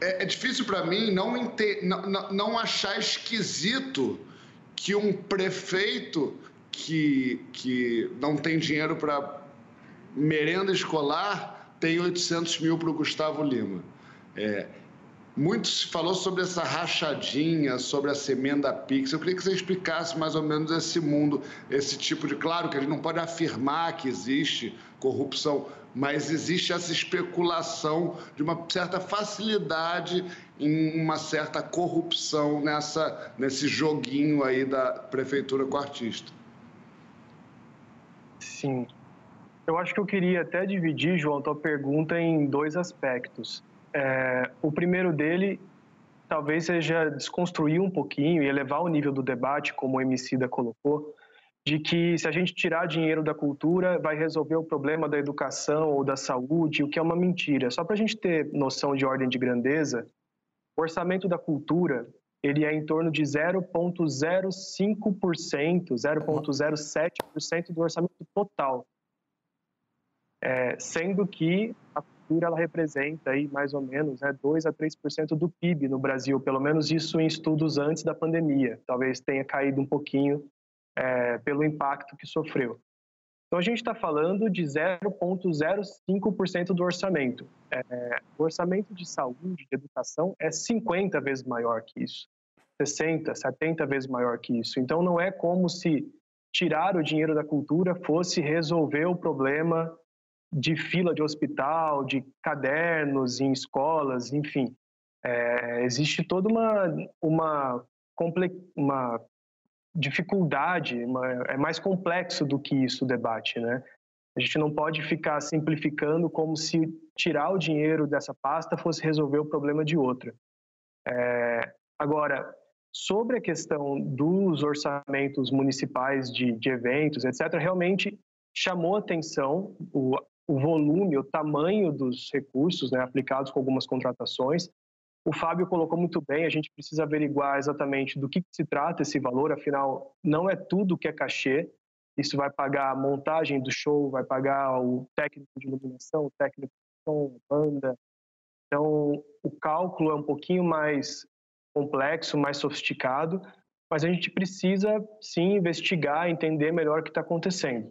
É, é difícil para mim não, não, não achar esquisito que um prefeito que, que não tem dinheiro para merenda escolar tem 800 mil para o Gustavo Lima. É, muito se falou sobre essa rachadinha, sobre essa emenda Pix. Eu queria que você explicasse mais ou menos esse mundo, esse tipo de. Claro que a gente não pode afirmar que existe corrupção, mas existe essa especulação de uma certa facilidade em uma certa corrupção nessa, nesse joguinho aí da prefeitura com o artista. Sim. Eu acho que eu queria até dividir, João, tua pergunta em dois aspectos. É, o primeiro dele talvez seja desconstruir um pouquinho e elevar o nível do debate, como o Emicida colocou, de que se a gente tirar dinheiro da cultura, vai resolver o problema da educação ou da saúde, o que é uma mentira. Só para a gente ter noção de ordem de grandeza, o orçamento da cultura ele é em torno de 0,05%, 0,07% do orçamento total. É, sendo que a cultura ela representa aí mais ou menos né, 2 a 3% do PIB no Brasil, pelo menos isso em estudos antes da pandemia. Talvez tenha caído um pouquinho é, pelo impacto que sofreu. Então, a gente está falando de 0,05% do orçamento. É, o orçamento de saúde, de educação, é 50 vezes maior que isso, 60, 70 vezes maior que isso. Então, não é como se tirar o dinheiro da cultura fosse resolver o problema de fila de hospital, de cadernos em escolas, enfim. É, existe toda uma, uma, uma dificuldade, é mais complexo do que isso o debate, né? A gente não pode ficar simplificando como se tirar o dinheiro dessa pasta fosse resolver o problema de outra. É, agora, sobre a questão dos orçamentos municipais de, de eventos, etc., realmente chamou atenção o, o volume, o tamanho dos recursos né, aplicados com algumas contratações. O Fábio colocou muito bem, a gente precisa averiguar exatamente do que, se trata esse valor, afinal, não é tudo que é cachê, isso vai pagar a montagem do show, vai pagar o técnico de iluminação, o técnico de som, banda. Então, o cálculo é um pouquinho mais complexo, mais sofisticado, mas a gente precisa sim investigar, entender melhor o que está acontecendo.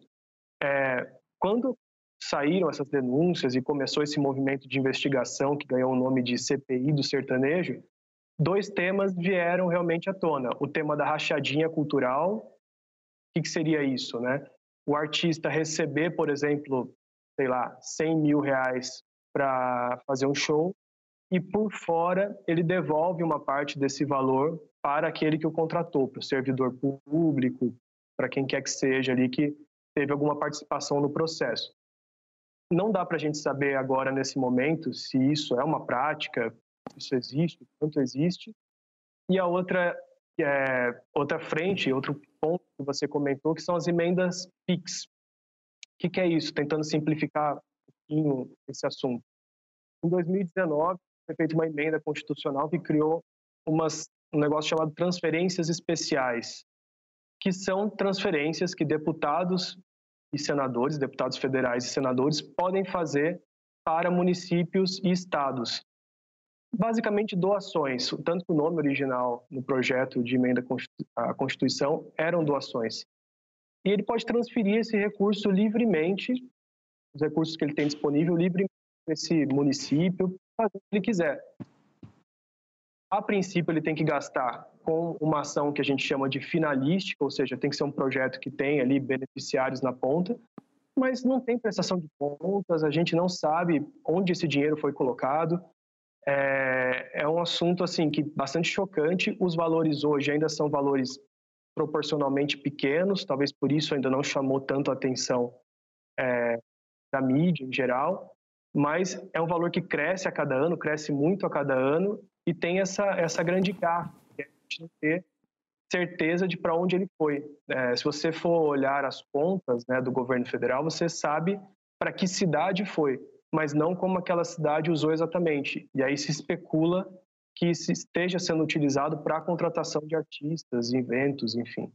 É, quando saíram essas denúncias e começou esse movimento de investigação que ganhou o nome de CPI do sertanejo, dois temas vieram realmente à tona. O tema da rachadinha cultural, o que, seria isso, né? O artista receber, por exemplo, sei lá, 100 mil reais para fazer um show e por fora ele devolve uma parte desse valor para aquele que o contratou, para o servidor público, para quem quer que seja ali que teve alguma participação no processo. Não dá para a gente saber agora, nesse momento, se isso é uma prática, isso existe, quanto existe. E a outra, é, outra frente, outro ponto que você comentou, que são as emendas PIX. O que, que é isso? Tentando simplificar um pouquinho esse assunto. Em 2019, foi feita uma emenda constitucional que criou umas, um negócio chamado transferências especiais, que são transferências que deputados e senadores, deputados federais e senadores podem fazer para municípios e estados. Basicamente doações, tanto que o nome original no projeto de emenda à Constituição eram doações. E ele pode transferir esse recurso livremente, os recursos que ele tem disponível livremente para esse município, fazer o que ele quiser. A princípio, ele tem que gastar com uma ação que a gente chama de finalística, ou seja, tem que ser um projeto que tem ali beneficiários na ponta, mas não tem prestação de contas, a gente não sabe onde esse dinheiro foi colocado. É, é um assunto assim que bastante chocante. Os valores hoje ainda são valores proporcionalmente pequenos, talvez por isso ainda não chamou tanto a atenção é, da mídia em geral, mas é um valor que cresce a cada ano, cresce muito a cada ano e tem essa, essa grande garra gente não ter certeza de para onde ele foi. É, se você for olhar as contas né, do governo federal, você sabe para que cidade foi, mas não como aquela cidade usou exatamente. E aí se especula que se esteja sendo utilizado para a contratação de artistas, eventos, enfim.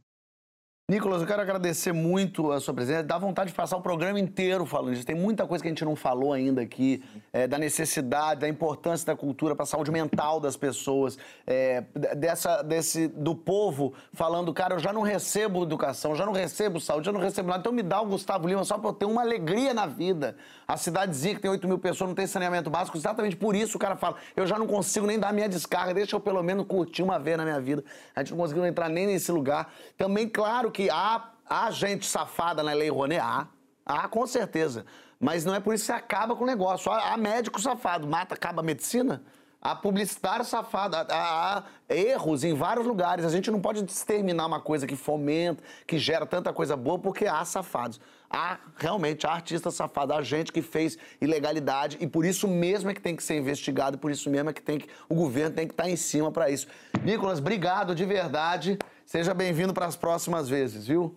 Nicolas, eu quero agradecer muito a sua presença. Dá vontade de passar o programa inteiro falando disso. Tem muita coisa que a gente não falou ainda aqui, é, da necessidade, da importância da cultura para a saúde mental das pessoas, é, dessa, desse, do povo falando, cara, eu já não recebo educação, já não recebo saúde, já não recebo nada. Então me dá o Gustavo Lima só para eu ter uma alegria na vida. A cidadezinha que tem 8 mil pessoas não tem saneamento básico, exatamente por isso o cara fala, eu já não consigo nem dar minha descarga, deixa eu pelo menos curtir uma vez na minha vida. A gente não conseguiu entrar nem nesse lugar. Também, claro que há, há gente safada na Lei Rouanet, há, há com certeza. Mas não é por isso que você acaba com o negócio. Há, médico safado, mata, acaba a medicina. Há publicitário safado, há, erros em vários lugares. A gente não pode exterminar uma coisa que fomenta, que gera tanta coisa boa, porque há safados. Há realmente há artista safado, há gente que fez ilegalidade e por isso mesmo é que tem que ser investigado, por isso mesmo é que, tem que o governo tem que estar em cima para isso. Nicolas, obrigado de verdade. Seja bem-vindo para as próximas vezes, viu?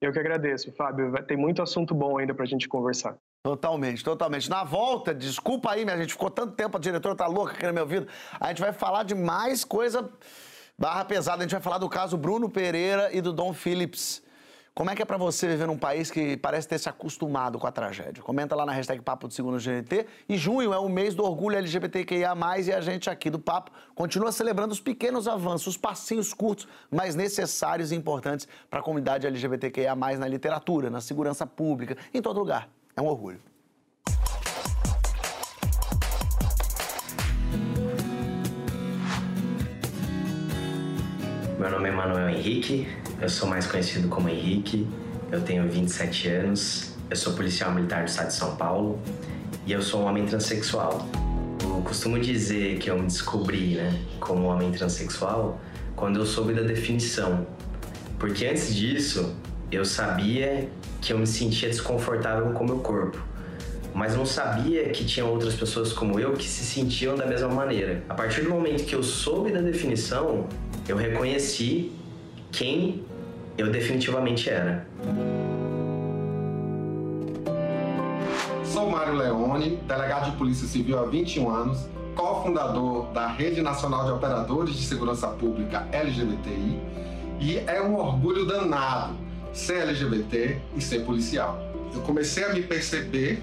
Eu que agradeço, Fábio. Tem muito assunto bom ainda para a gente conversar. Totalmente, totalmente. Na volta, desculpa aí, minha gente, ficou tanto tempo, a diretora tá louca aqui no meu ouvido. A gente vai falar de mais coisa barra pesada. A gente vai falar do caso Bruno Pereira e do Dom Phillips. Como é que é para você viver num país que parece ter se acostumado com a tragédia? Comenta lá na hashtag Papo do Segundo GNT. E junho é o mês do orgulho LGBTQIA+, e a gente aqui do Papo continua celebrando os pequenos avanços, os passinhos curtos, mas necessários e importantes para a comunidade LGBTQIA+, na literatura, na segurança pública, em todo lugar. É um orgulho. Meu nome é Manuel Henrique, eu sou mais conhecido como Henrique, eu tenho 27 anos, eu sou policial militar do estado de São Paulo e eu sou um homem transexual. Eu costumo dizer que eu me descobri né, como homem transexual quando eu soube da definição, porque antes disso eu sabia que eu me sentia desconfortável com o meu corpo mas não sabia que tinha outras pessoas como eu que se sentiam da mesma maneira. A partir do momento que eu soube da definição, eu reconheci quem eu definitivamente era. Sou Mário Leone, delegado de Polícia Civil há 21 anos, cofundador da Rede Nacional de Operadores de Segurança Pública LGBTI, e é um orgulho danado ser LGBT e ser policial. Eu comecei a me perceber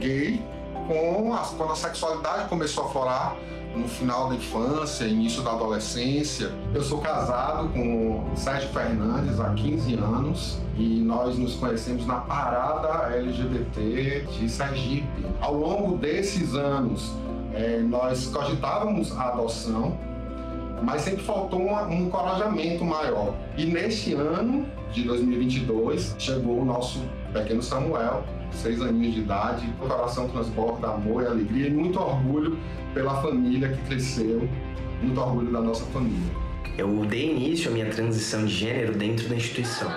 gay com a, quando a sexualidade começou a florar no final da infância, início da adolescência. Eu sou casado com Sérgio Fernandes há 15 anos e nós nos conhecemos na parada LGBT de Sergipe. Ao longo desses anos, é, nós cogitávamos a adoção, mas sempre faltou um, um encorajamento maior. E neste ano de 2022 chegou o nosso pequeno Samuel, seis aninhos de idade, o coração transporta amor e alegria e muito orgulho pela família que cresceu, muito orgulho da nossa família. Eu dei início à minha transição de gênero dentro da instituição,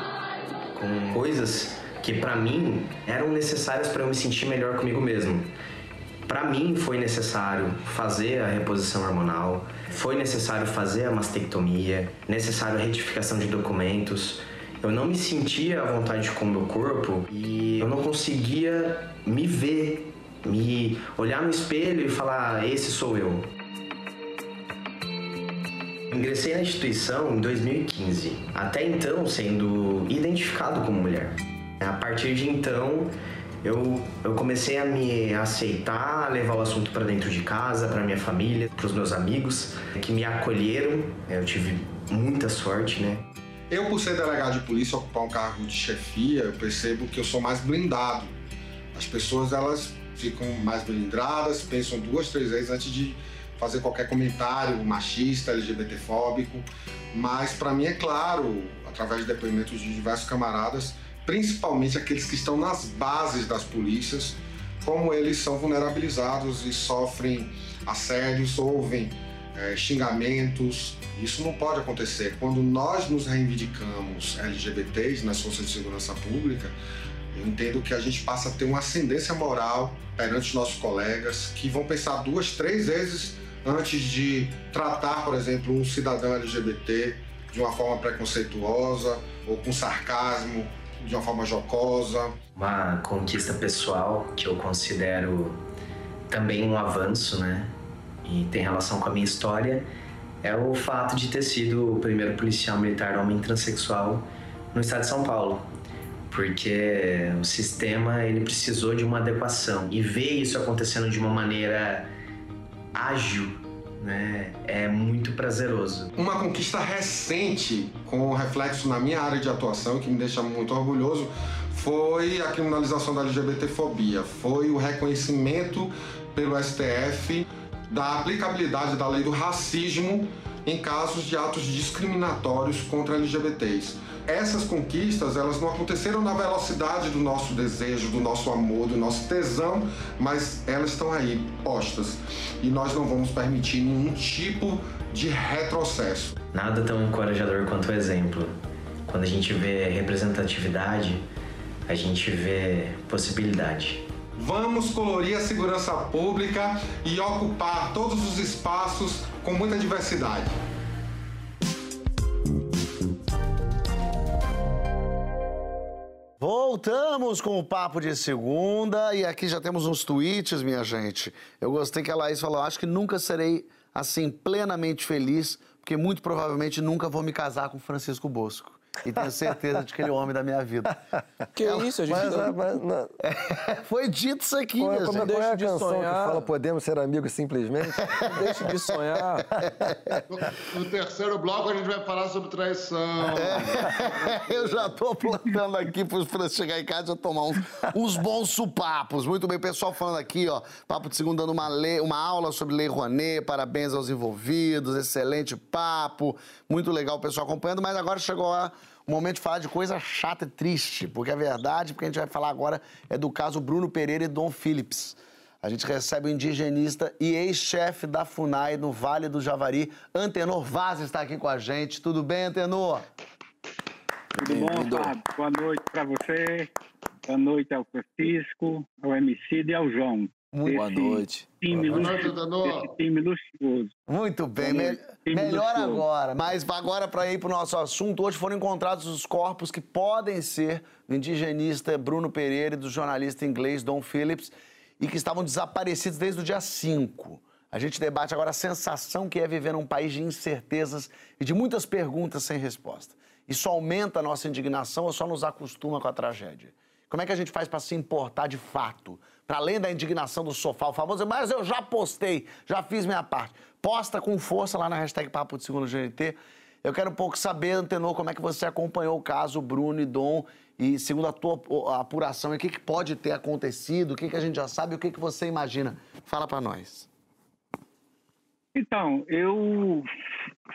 com coisas que para mim eram necessárias para eu me sentir melhor comigo mesmo. Para mim foi necessário fazer a reposição hormonal, foi necessário fazer a mastectomia, necessário a retificação de documentos. Eu não me sentia à vontade com o meu corpo e eu não conseguia me ver, me olhar no espelho e falar: esse sou eu. Ingressei na instituição em 2015, até então sendo identificado como mulher. A partir de então, eu, eu comecei a me aceitar, a levar o assunto para dentro de casa, para minha família, para os meus amigos que me acolheram. Eu tive muita sorte, né? Eu, por ser delegado de polícia, ocupar um cargo de chefia, eu percebo que eu sou mais blindado. As pessoas elas ficam mais blindadas, pensam duas, três vezes antes de fazer qualquer comentário machista, LGBTfóbico. Mas para mim é claro, através de depoimentos de diversos camaradas, principalmente aqueles que estão nas bases das polícias, como eles são vulnerabilizados e sofrem assédios, ouvem é, xingamentos. Isso não pode acontecer. Quando nós nos reivindicamos LGBTs nas forças de segurança pública, eu entendo que a gente passa a ter uma ascendência moral perante os nossos colegas que vão pensar duas, três vezes antes de tratar, por exemplo, um cidadão LGBT de uma forma preconceituosa ou com sarcasmo de uma forma jocosa. Uma conquista pessoal que eu considero também um avanço, né? E tem relação com a minha história, é o fato de ter sido o primeiro policial militar homem transexual no estado de São Paulo. Porque o sistema ele precisou de uma adequação e ver isso acontecendo de uma maneira ágil né, é muito prazeroso. Uma conquista recente, com reflexo na minha área de atuação, que me deixa muito orgulhoso, foi a criminalização da LGBTfobia. Foi o reconhecimento pelo STF da aplicabilidade da lei do racismo em casos de atos discriminatórios contra LGBTs essas conquistas elas não aconteceram na velocidade do nosso desejo, do nosso amor, do nosso tesão, mas elas estão aí postas e nós não vamos permitir nenhum tipo de retrocesso. Nada tão encorajador quanto o exemplo. Quando a gente vê representatividade, a gente vê possibilidade. Vamos colorir a segurança pública e ocupar todos os espaços com muita diversidade. Voltamos com o papo de segunda e aqui já temos uns tweets, minha gente. Eu gostei que a Laís falou: acho que nunca serei assim plenamente feliz, porque muito provavelmente nunca vou me casar com Francisco Bosco. E tenho certeza de que ele é o homem da minha vida. Que Ela, isso, a gente... Mas, não... mas, não... É, foi dito isso aqui, é, como, qual é a canção sonhar. que fala podemos ser amigos simplesmente? Deixe de sonhar. No, no, terceiro bloco a gente vai falar sobre traição. É, eu já tô plantando aqui para chegar em casa e tomar uns, uns, bons supapos. Muito bem, pessoal falando aqui, ó, Papo de Segundo dando uma, lei, uma aula sobre Lei Rouanet, parabéns aos envolvidos, excelente papo, muito legal o pessoal acompanhando, mas agora chegou a o momento de falar de coisa chata e triste, porque a verdade, porque a gente vai falar agora, é do caso Bruno Pereira e Dom Phillips. A gente recebe o indigenista e ex-chefe da FUNAI no Vale do Javari, Antenor Vaz está aqui com a gente. Tudo bem, Antenor? Tudo bom, Fábio? Boa noite para você, boa noite ao Francisco, ao MC e ao João. Muito boa noite. Time boa noite, luxuoso, time luxuoso. Muito bem, me melhor luxuoso. agora. Mas agora, para ir para o nosso assunto, hoje foram encontrados os corpos que podem ser do indigenista Bruno Pereira e do jornalista inglês Don Phillips e que estavam desaparecidos desde o dia 5. A gente debate agora a sensação que é viver num país de incertezas e de muitas perguntas sem resposta. Isso aumenta a nossa indignação ou só nos acostuma com a tragédia? Como é que a gente faz para se importar de fato? Além da indignação do sofá, o famoso, mas eu já postei, já fiz minha parte. Posta com força lá na hashtag Papo de Segundo GNT. Eu quero um pouco saber, Antenor, como é que você acompanhou o caso Bruno e Dom e segundo a tua apuração, o que, que pode ter acontecido, o que, que a gente já sabe, o que, que você imagina. Fala para nós. Então, eu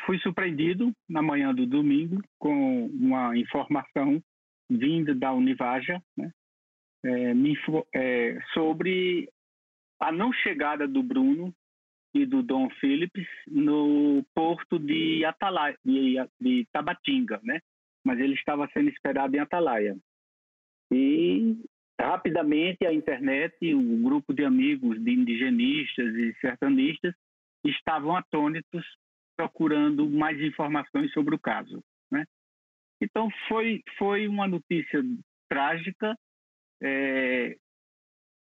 fui surpreendido na manhã do domingo com uma informação vinda da Univaja né, é, é, sobre a não chegada do Bruno e do Dom Phillips no porto de Atalaia, de, de Tabatinga, né? Mas ele estava sendo esperado em Atalaia. E rapidamente a internet, um grupo de amigos de indigenistas e sertanistas estavam atônitos procurando mais informações sobre o caso, né? Então foi foi uma notícia trágica, é,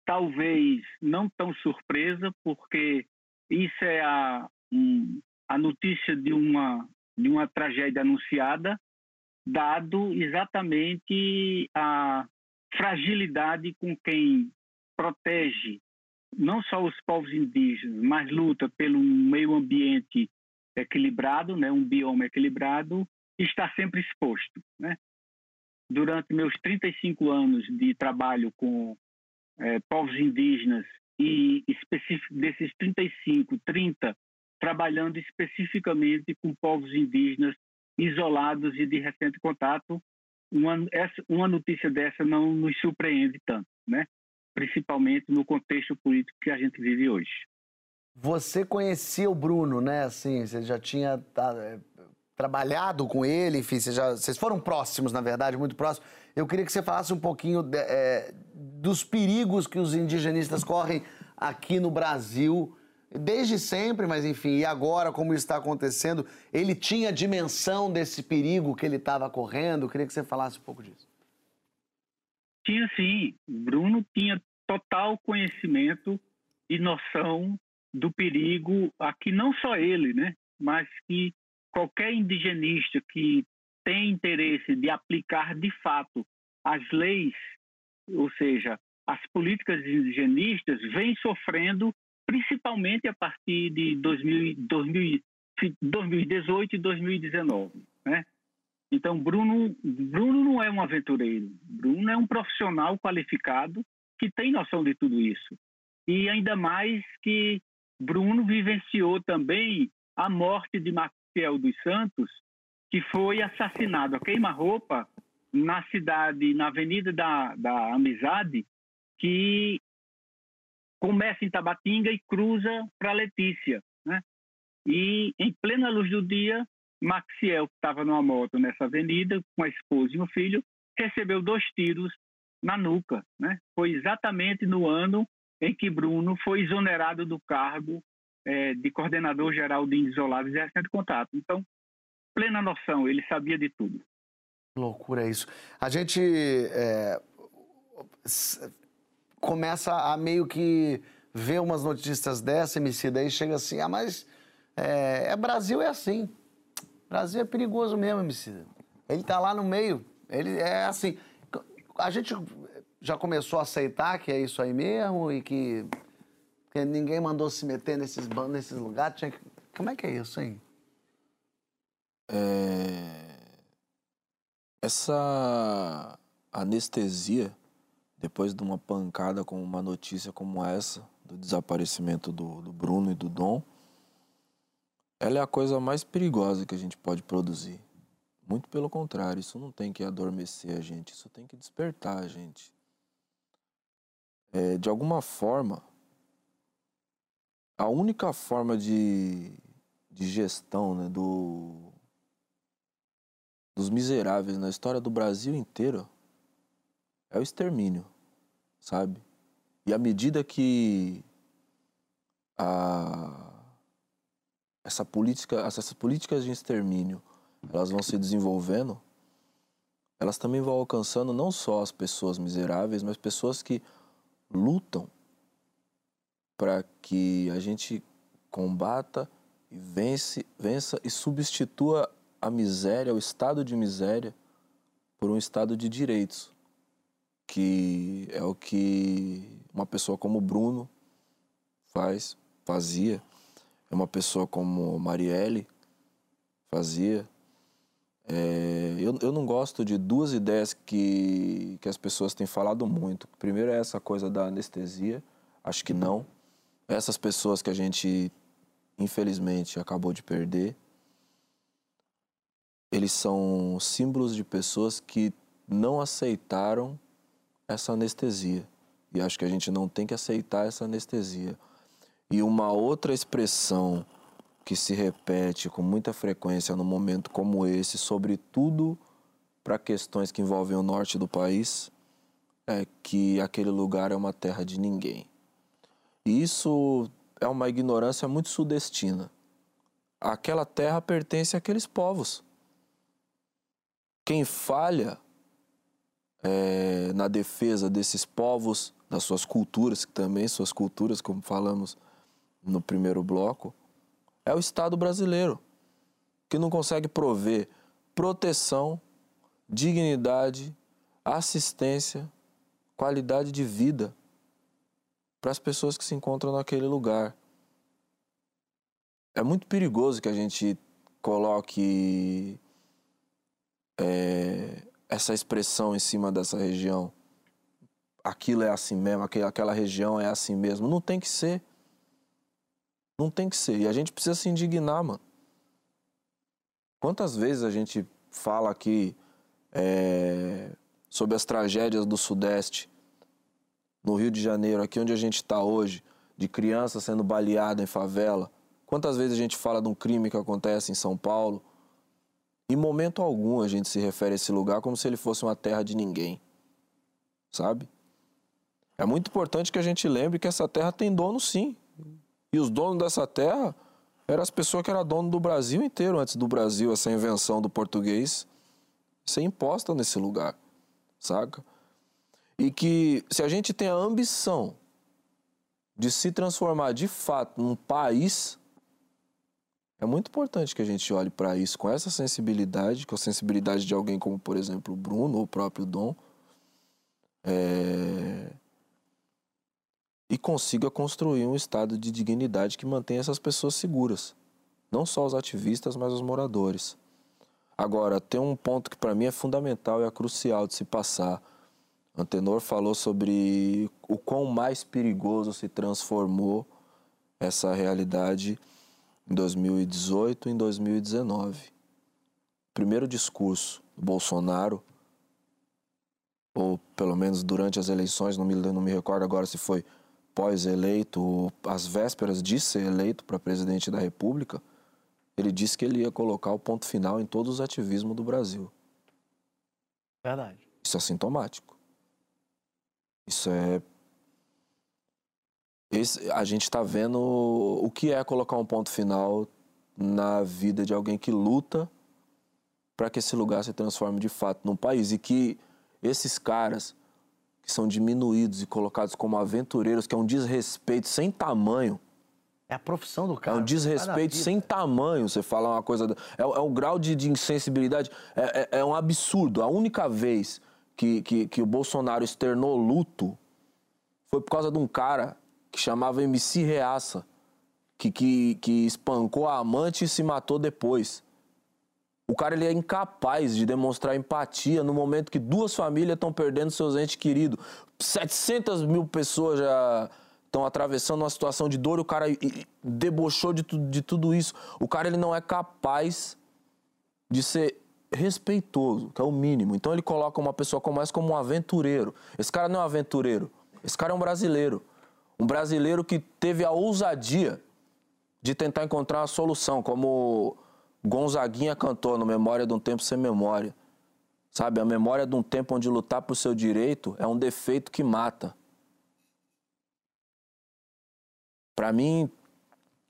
talvez não tão surpresa, porque isso é a, um, a notícia de uma de uma tragédia anunciada, dado exatamente a fragilidade com quem protege não só os povos indígenas, mas luta pelo meio ambiente equilibrado, né, um bioma equilibrado, está sempre exposto. Né? Durante meus 35 anos de trabalho com é, povos indígenas e específico desses 35, 30 trabalhando especificamente com povos indígenas isolados e de recente contato, uma, essa, uma notícia dessa não nos surpreende tanto, né? principalmente no contexto político que a gente vive hoje. Você conhecia o Bruno, né? Assim, você já tinha tá, é, trabalhado com ele, enfim, vocês, já, vocês foram próximos, na verdade, muito próximos. Eu queria que você falasse um pouquinho de, é, dos perigos que os indigenistas correm aqui no Brasil, desde sempre, mas enfim, e agora, como isso está acontecendo? Ele tinha dimensão desse perigo que ele estava correndo? Eu queria que você falasse um pouco disso. Tinha sim. Bruno tinha total conhecimento e noção do perigo aqui não só ele, né, mas que qualquer indigenista que tem interesse de aplicar de fato as leis, ou seja, as políticas indigenistas, vem sofrendo principalmente a partir de 2000, 2000, 2018 e 2019, né? Então, Bruno, Bruno não é um aventureiro. Bruno é um profissional qualificado que tem noção de tudo isso. E ainda mais que Bruno vivenciou também a morte de Maciel dos Santos, que foi assassinado a queima-roupa na cidade, na Avenida da, da Amizade, que começa em Tabatinga e cruza para Letícia. Né? E em plena luz do dia, Maxiel, que estava numa moto nessa avenida, com a esposa e um filho, recebeu dois tiros na nuca. Né? Foi exatamente no ano em que Bruno foi exonerado do cargo é, de coordenador geral de isolados e recente contato. Então, plena noção, ele sabia de tudo. Loucura isso. A gente é, começa a meio que ver umas notícias dessa, MC, daí chega assim, ah, mas é, é Brasil é assim. Brasil é perigoso mesmo, MC. Ele tá lá no meio. Ele é assim. A gente já começou a aceitar que é isso aí mesmo e que, que ninguém mandou se meter nesses, nesses lugares. Tinha... Como é que é isso, hein? É... Essa anestesia, depois de uma pancada com uma notícia como essa, do desaparecimento do, do Bruno e do Dom, ela é a coisa mais perigosa que a gente pode produzir. Muito pelo contrário, isso não tem que adormecer a gente, isso tem que despertar a gente. É, de alguma forma, a única forma de, de gestão né, do, dos miseráveis na história do Brasil inteiro é o extermínio, sabe? E à medida que a essa política, essas políticas de extermínio, elas vão se desenvolvendo, elas também vão alcançando não só as pessoas miseráveis, mas pessoas que lutam para que a gente combata e vence, vença e substitua a miséria, o estado de miséria, por um estado de direitos, que é o que uma pessoa como Bruno faz, fazia é uma pessoa como Marielle fazia. É, eu, eu não gosto de duas ideias que, que as pessoas têm falado muito. Primeiro é essa coisa da anestesia, acho que não. Essas pessoas que a gente infelizmente, acabou de perder, eles são símbolos de pessoas que não aceitaram essa anestesia. E acho que a gente não tem que aceitar essa anestesia. E uma outra expressão que se repete com muita frequência num momento como esse, sobretudo para questões que envolvem o norte do país, é que aquele lugar é uma terra de ninguém. E isso é uma ignorância muito sudestina. Aquela terra pertence àqueles povos. Quem falha é, na defesa desses povos, das suas culturas, que também suas culturas, como falamos no primeiro bloco, é o Estado brasileiro, que não consegue prover proteção, dignidade, assistência, qualidade de vida para as pessoas que se encontram naquele lugar. É muito perigoso que a gente coloque é, essa expressão em cima dessa região. Aquilo é assim mesmo, aquela região é assim mesmo. Não tem que ser. Não tem que ser. E a gente precisa se indignar, mano. Quantas vezes a gente fala aqui é, sobre as tragédias do Sudeste no Rio de Janeiro, aqui onde a gente está hoje, de criança sendo baleada em favela. Quantas vezes a gente fala de um crime que acontece em São Paulo? Em momento algum a gente se refere a esse lugar como se ele fosse uma terra de ninguém. Sabe? É muito importante que a gente lembre que essa terra tem dono sim. E os donos dessa terra eram as pessoas que eram dono do Brasil inteiro antes do Brasil, essa invenção do português ser imposta nesse lugar, saca? E que se a gente tem a ambição de se transformar de fato num país, é muito importante que a gente olhe para isso com essa sensibilidade, com a sensibilidade de alguém como, por exemplo, o Bruno ou o próprio Dom, é... e consiga construir um estado de dignidade que mantenha essas pessoas seguras. Não só os ativistas, mas os moradores. Agora, tem um ponto que para mim é fundamental e é crucial de se passar Antenor falou sobre o quão mais perigoso se transformou essa realidade em 2018 e em 2019. Primeiro discurso do Bolsonaro, ou pelo menos durante as eleições, não me, não me recordo agora se foi pós-eleito ou às vésperas de ser eleito para presidente da República, ele disse que ele ia colocar o ponto final em todos os ativismos do Brasil. Verdade. Isso é sintomático. Isso é. Esse, a gente está vendo o que é colocar um ponto final na vida de alguém que luta para que esse lugar se transforme de fato num país e que esses caras que são diminuídos e colocados como aventureiros, que é um desrespeito sem tamanho. É a profissão do cara. É um desrespeito sem tamanho. Você falar uma coisa. É, é um grau de, de insensibilidade. É, é, é um absurdo. A única vez que, que, que o Bolsonaro externou luto foi por causa de um cara que chamava MC Reaça, que, que, que espancou a amante e se matou depois. O cara ele é incapaz de demonstrar empatia no momento que duas famílias estão perdendo seus entes queridos. 700 mil pessoas já estão atravessando uma situação de dor e o cara debochou de, de tudo isso. O cara ele não é capaz de ser respeitoso, que é o mínimo. Então ele coloca uma pessoa como essa como um aventureiro. Esse cara não é um aventureiro, esse cara é um brasileiro. Um brasileiro que teve a ousadia de tentar encontrar uma solução, como Gonzaguinha cantou no Memória de um Tempo Sem Memória. Sabe, a memória de um tempo onde lutar por seu direito é um defeito que mata. Para mim,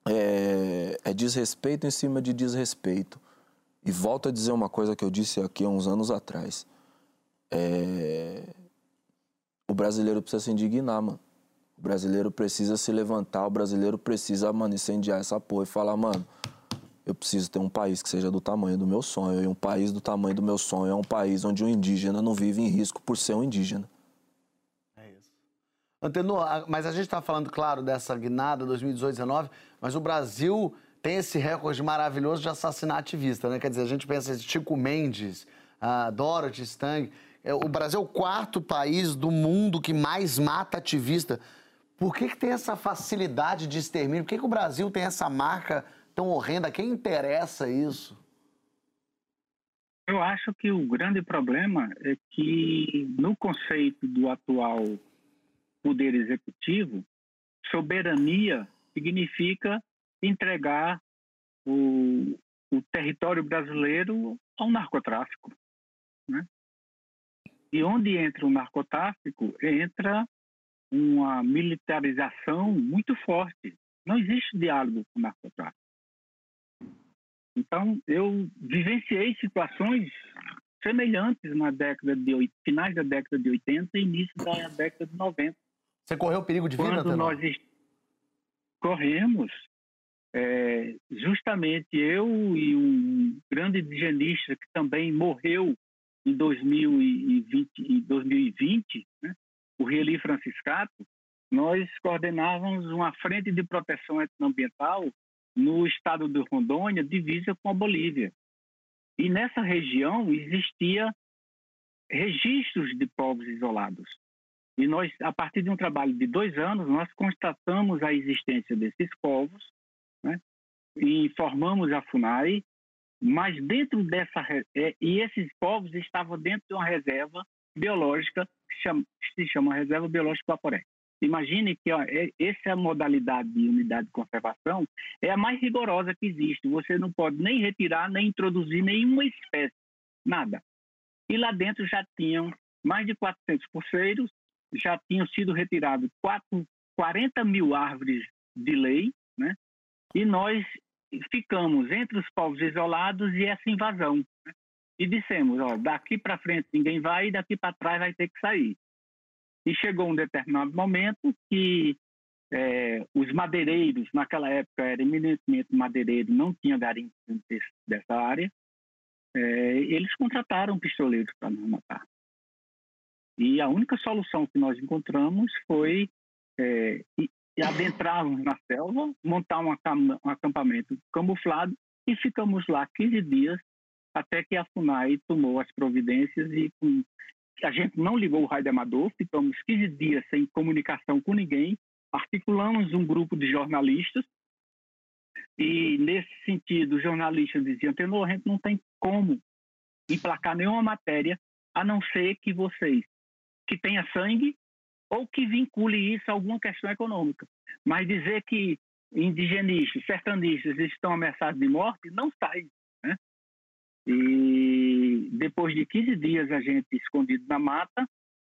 é, é desrespeito em cima de desrespeito. E volto a dizer uma coisa que eu disse aqui há uns anos atrás. É... O brasileiro precisa se indignar, mano. O brasileiro precisa se levantar, o brasileiro precisa, mano, incendiar essa porra e falar, mano, eu preciso ter um país que seja do tamanho do meu sonho. E um país do tamanho do meu sonho é um país onde o indígena não vive em risco por ser um indígena. É isso. Antenor, mas a gente está falando, claro, dessa guinada 2018-19, mas o Brasil tem esse recorde maravilhoso de assassinar ativista, né? Quer dizer, a gente pensa em Chico Mendes, uh, Dorothy Stang. É, o Brasil é o quarto país do mundo que mais mata ativista Por que, que tem essa facilidade de extermínio? Por que, que o Brasil tem essa marca tão horrenda? Quem interessa isso? Eu acho que o grande problema é que, no conceito do atual poder executivo, soberania significa entregar o, o território brasileiro ao narcotráfico. Né? E onde entra o narcotráfico, entra uma militarização muito forte. Não existe diálogo com o narcotráfico. Então, eu vivenciei situações semelhantes na década de finais da década de 80 e início da década de 90. Você correu perigo de vida, Quando nós corremos, é, justamente eu e um grande indigenista que também morreu em 2020, 2020 né, o Rieli Franciscato, nós coordenávamos uma frente de proteção etnoambiental no estado de Rondônia, divisa com a Bolívia. E nessa região existia registros de povos isolados. E nós, a partir de um trabalho de dois anos, nós constatamos a existência desses povos, né? e informamos a FUNAI, mas dentro dessa é, e esses povos estavam dentro de uma reserva biológica que, chama, se chama Reserva Biológica Guaporé. Imagine que ó, é, essa é modalidade de unidade de conservação é a mais rigorosa que existe. Você não pode nem retirar, nem introduzir nenhuma espécie, nada. E lá dentro já tinham mais de 400 pulseiros, já tinham sido retirados 4, 40 mil árvores de lei? E nós ficamos entre os povos isolados e essa invasão. Né? E dissemos, ó, daqui para frente ninguém vai e daqui para trás vai ter que sair. E chegou um determinado momento que é, os madeireiros, naquela época era eminentemente madeireiro, não tinha garimpo dessa área, é, eles contrataram pistoleiros para nos matar. E a única solução que nós encontramos foi é, adentrarmos na selva, montar um acampamento camuflado e ficamos lá 15 dias até que a FUNAI tomou as providências e com a gente não ligou o rádio amador, ficamos 15 dias sem comunicação com ninguém, articulamos um grupo de jornalistas e, nesse sentido, os jornalistas diziam, Tenor, a gente não tem como emplacar nenhuma matéria a não ser que vocês, que tenha sangue ou que vincule isso a alguma questão econômica. Mas dizer que indigenistas, sertanistas estão ameaçados de morte, não sai. Né? E depois de 15 dias a gente escondido na mata,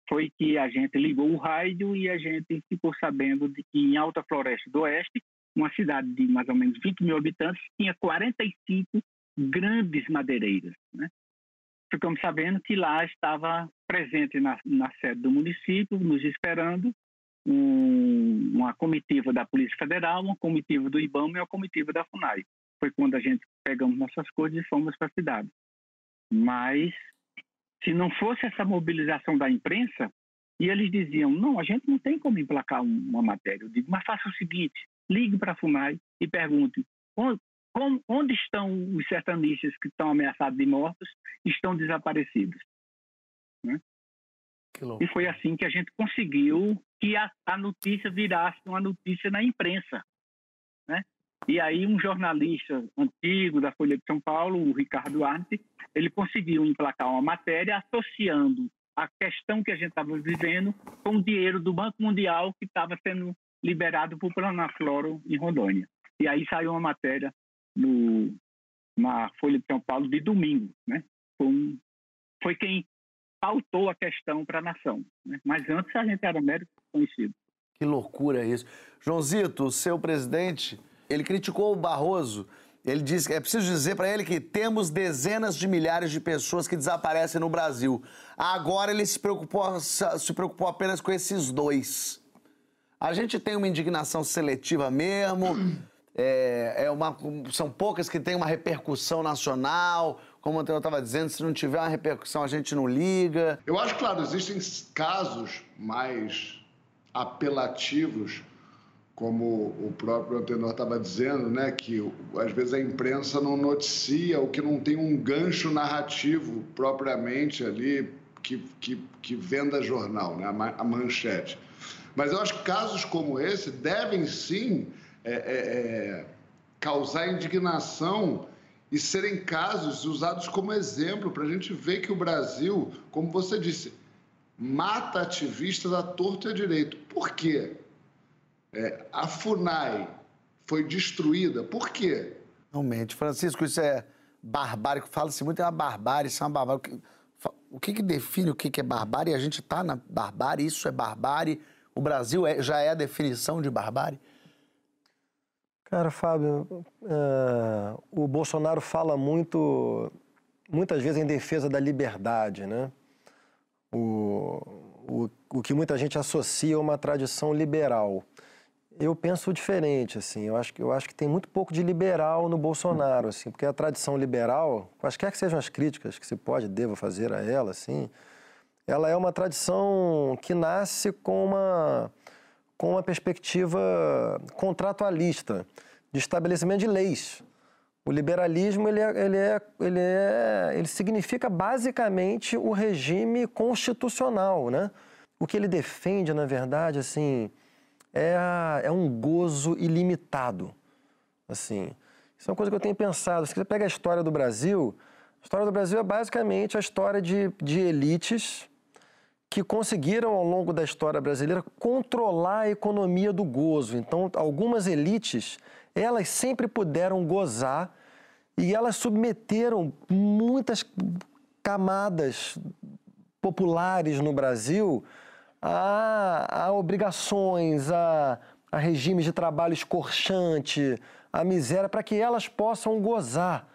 foi que a gente ligou o rádio e a gente ficou sabendo de que em Alta Floresta do Oeste, uma cidade de mais ou menos 20 mil habitantes, tinha 45 grandes madeireiras. Né? Ficamos sabendo que lá estava presente na, na sede do município, nos esperando, um, uma comitiva da Polícia Federal, uma comitiva do IBAMA e uma comitiva da FUNAI foi quando a gente pegamos nossas coisas e fomos para a cidade. Mas, se não fosse essa mobilização da imprensa, e eles diziam, não, a gente não tem como emplacar uma matéria. Eu digo, mas faça o seguinte, ligue para a FUNAI e pergunte, onde, onde estão os sertanistas que estão ameaçados de mortos estão desaparecidos? Né? E foi assim que a gente conseguiu que a, a notícia virasse uma notícia na imprensa. Né? E aí um jornalista antigo da Folha de São Paulo, o Ricardo Arndt, ele conseguiu emplacar uma matéria associando a questão que a gente estava vivendo com o dinheiro do Banco Mundial que estava sendo liberado por Planafloro em Rondônia. E aí saiu uma matéria no, na Folha de São Paulo de domingo, né? Foi, um, foi quem pautou a questão para a nação. Né? Mas antes a gente era médico conhecido. Que loucura isso. Joãozito, o seu presidente ele criticou o Barroso. Ele disse que é preciso dizer para ele que temos dezenas de milhares de pessoas que desaparecem no Brasil. Agora ele se preocupou, se preocupou apenas com esses dois. A gente tem uma indignação seletiva mesmo. É, é uma, são poucas que têm uma repercussão nacional. Como eu estava dizendo, se não tiver uma repercussão, a gente não liga. Eu acho, claro, existem casos mais apelativos como o próprio Antenor estava dizendo, né, que às vezes a imprensa não noticia o que não tem um gancho narrativo propriamente ali que, que, que venda jornal, né, a manchete. Mas eu acho que casos como esse devem sim é, é, é, causar indignação e serem casos usados como exemplo para a gente ver que o Brasil, como você disse, mata ativistas à torta e à direito. Por quê? É, a FUNAI foi destruída. Por quê? Realmente, Francisco, isso é barbárie. Fala-se muito, é uma barbárie, isso é uma barbárie. O que, que define o que, que é barbárie? A gente está na barbárie, isso é barbárie. O Brasil é, já é a definição de barbárie? Cara, Fábio, uh, o Bolsonaro fala muito, muitas vezes em defesa da liberdade, né? O, o, o que muita gente associa a uma tradição liberal. Eu penso diferente, assim. Eu acho, que, eu acho que tem muito pouco de liberal no Bolsonaro, assim, porque a tradição liberal, quaisquer que sejam as críticas que se pode, deva fazer a ela, assim, ela é uma tradição que nasce com uma, com uma perspectiva contratualista, de estabelecimento de leis. O liberalismo ele é, ele é, ele é, ele significa basicamente o regime constitucional, né? O que ele defende, na verdade, assim, é, é um gozo ilimitado. Assim, isso é uma coisa que eu tenho pensado. Se você pega a história do Brasil, a história do Brasil é basicamente a história de, de elites que conseguiram, ao longo da história brasileira, controlar a economia do gozo. Então, algumas elites, elas sempre puderam gozar e elas submeteram muitas camadas populares no Brasil a, a obrigações, a, a regimes de trabalho escorchante, a miséria, para que elas possam gozar.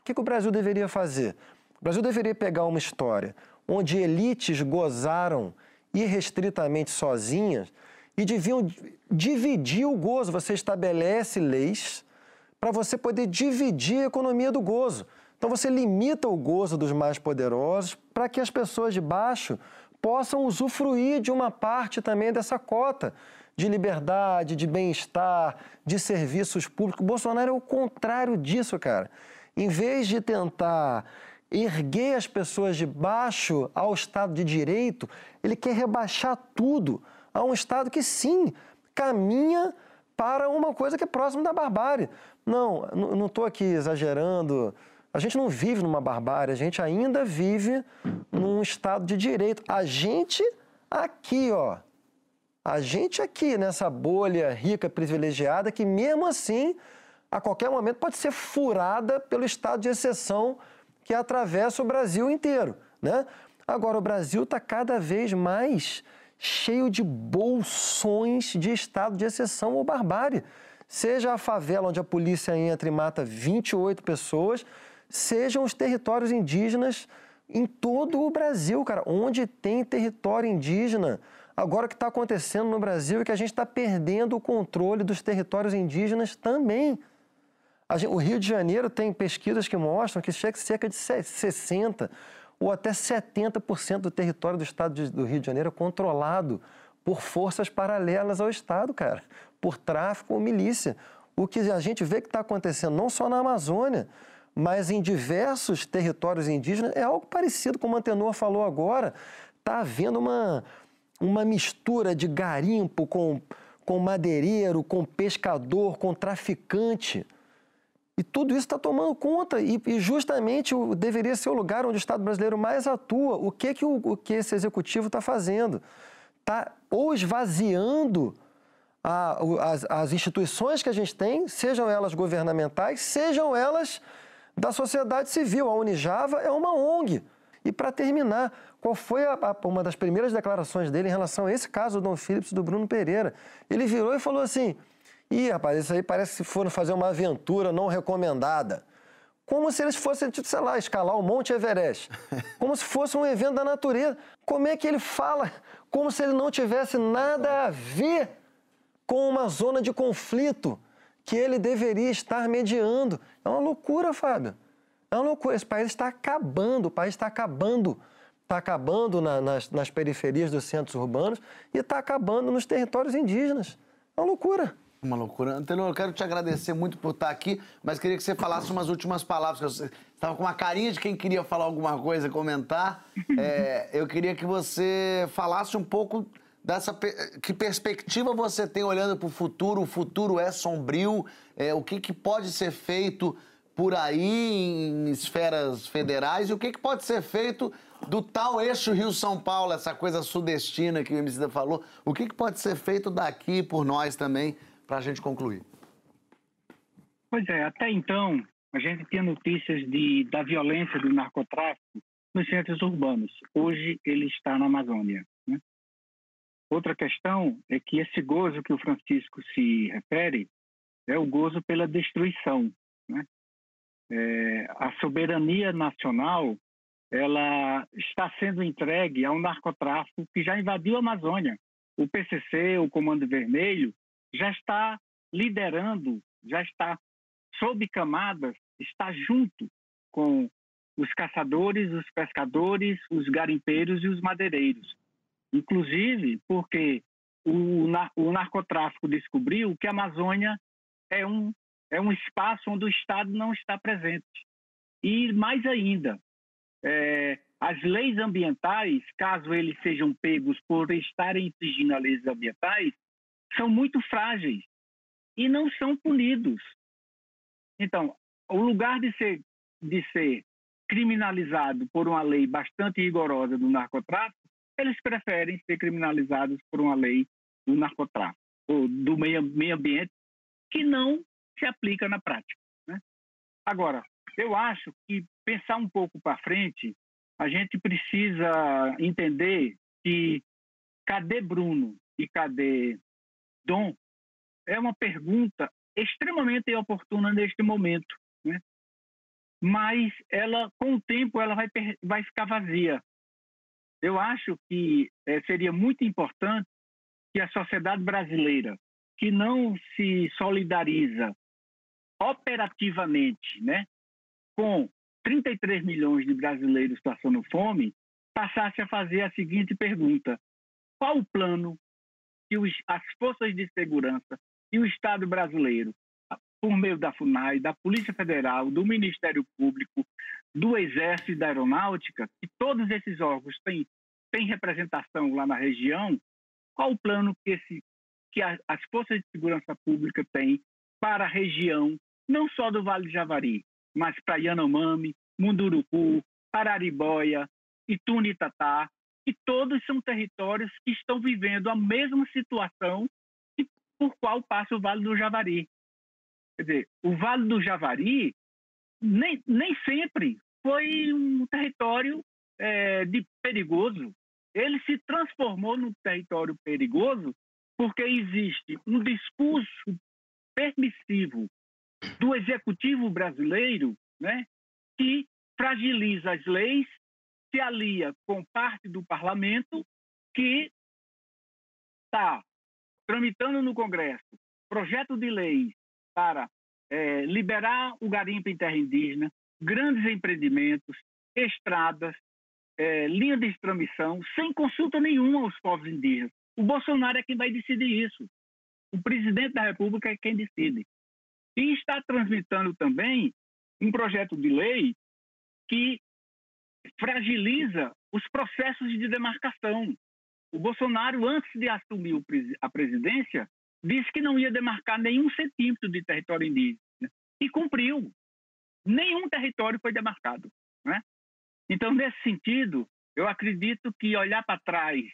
O que, que o Brasil deveria fazer? O Brasil deveria pegar uma história onde elites gozaram irrestritamente sozinhas e deviam dividir o gozo. Você estabelece leis para você poder dividir a economia do gozo. Então você limita o gozo dos mais poderosos para que as pessoas de baixo possam usufruir de uma parte também dessa cota de liberdade, de bem-estar, de serviços públicos. Bolsonaro é o contrário disso, cara. Em vez de tentar erguer as pessoas de baixo ao Estado de Direito, ele quer rebaixar tudo a um Estado que, sim, caminha para uma coisa que é próximo da barbárie. Não, não estou aqui exagerando a gente não vive numa barbárie, a gente ainda vive num estado de direito. A gente aqui, ó, a gente aqui nessa bolha rica, privilegiada, que mesmo assim, a qualquer momento pode ser furada pelo estado de exceção que atravessa o Brasil inteiro, né? Agora, o Brasil está cada vez mais cheio de bolsões de estado de exceção ou barbárie. Seja a favela onde a polícia entra e mata 28 pessoas, sejam os territórios indígenas em todo o Brasil, cara. Onde tem território indígena, agora o que está acontecendo no Brasil é que a gente está perdendo o controle dos territórios indígenas também. O Rio de Janeiro tem pesquisas que mostram que chega cerca de 60% ou até 70% do território do estado do Rio de Janeiro é controlado por forças paralelas ao Estado, cara, por tráfico ou milícia. O que a gente vê que está acontecendo não só na Amazônia, mas em diversos territórios indígenas é algo parecido com o Antenor falou agora. Está havendo uma, uma mistura de garimpo com, com madeireiro, com pescador, com traficante. E tudo isso está tomando conta, e, e, justamente o, deveria ser o lugar onde o Estado brasileiro mais atua. O que, que, o, o que esse executivo está fazendo? Está ou esvaziando a, as, as instituições que a gente tem, sejam elas governamentais, sejam elas da sociedade civil. A Unijava é uma ONG. E para terminar, qual foi a, a, uma das primeiras declarações dele em relação a esse caso do Dom Phillips e do Bruno Pereira? Ele virou e falou assim: Ih, rapaz, isso aí parece que foram fazer uma aventura não recomendada. Como se eles fossem, tipo, sei lá, escalar o Monte Everest. Como se fosse um evento da natureza. Como é que ele fala? Como se ele não tivesse nada a ver com uma zona de conflito que ele deveria estar mediando. É uma loucura, Fábio. É uma loucura. Esse país está acabando, o país está acabando. Está acabando na, nas, nas periferias dos centros urbanos e está acabando nos territórios indígenas. É uma loucura. Uma loucura. Antenor, eu quero te agradecer muito por estar aqui, mas queria que você falasse umas últimas palavras. Você estava com uma carinha de quem queria falar alguma coisa, comentar. É, eu queria que você falasse um pouco dessa que perspectiva você tem olhando para o futuro? O futuro é sombrio? É, o que, que pode ser feito por aí em esferas federais e o que, que pode ser feito do tal eixo Rio-São Paulo, essa coisa sudestina que o Emicida falou, o que, que pode ser feito daqui por nós também para a gente concluir? Pois é, até então a gente tinha notícias de, da violência do narcotráfico nos centros urbanos. Hoje ele está na Amazônia. Né? Outra questão é que esse gozo que o Francisco se refere é o gozo pela destruição. Né? É, a soberania nacional ela está sendo entregue ao narcotráfico que já invadiu a Amazônia. O PCC, o Comando Vermelho, já está liderando, já está sob camadas, está junto com os caçadores, os pescadores, os garimpeiros e os madeireiros. Inclusive porque o, o narcotráfico descobriu que a Amazônia é um, é um espaço onde o Estado não está presente. E mais ainda, é, as leis ambientais, caso eles sejam pegos por estarem infringindo as leis ambientais, são muito frágeis e não são punidos. Então, o lugar de ser, de ser criminalizado por uma lei bastante rigorosa do narcotráfico, eles preferem ser criminalizados por uma lei do narcotráfico, ou do meio, meio ambiente, que não se aplica na prática. Né? Agora, eu acho que pensar um pouco para frente, a gente precisa entender que cadê Bruno e cadê Dom é uma pergunta extremamente oportuna neste momento, né? Mas ela, com o tempo, ela vai, vai ficar vazia. Eu acho que é, seria muito importante que a sociedade brasileira, que não se solidariza operativamente, né, com 33 milhões de brasileiros passando fome, passasse a fazer a seguinte pergunta: qual o plano que os, as forças de segurança e o Estado brasileiro, por meio da FUNAI, da Polícia Federal, do Ministério Público, do Exército e da Aeronáutica, que todos esses órgãos têm, têm representação lá na região, qual o plano que, esse, que a, as forças de segurança pública têm para a região, não só do Vale do Javari, mas para Yanomami, Munduruku, Pararibóia, Itunitatá, e todos são territórios que estão vivendo a mesma situação por qual passa o Vale do Javari. Quer dizer, o Vale do Javari nem, nem sempre foi um território é, de perigoso. Ele se transformou num território perigoso porque existe um discurso permissivo do executivo brasileiro, né, que fragiliza as leis, se alia com parte do parlamento que está tramitando no Congresso projeto de lei para é, liberar o garimpo em terra indígena, grandes empreendimentos, estradas, é, linha de transmissão, sem consulta nenhuma aos povos indígenas. O Bolsonaro é quem vai decidir isso. O presidente da República é quem decide. E está transmitando também um projeto de lei que fragiliza os processos de demarcação. O Bolsonaro, antes de assumir a presidência, disse que não ia demarcar nenhum centímetro de território indígena. E cumpriu. Nenhum território foi demarcado. Né? Então, nesse sentido, eu acredito que olhar para trás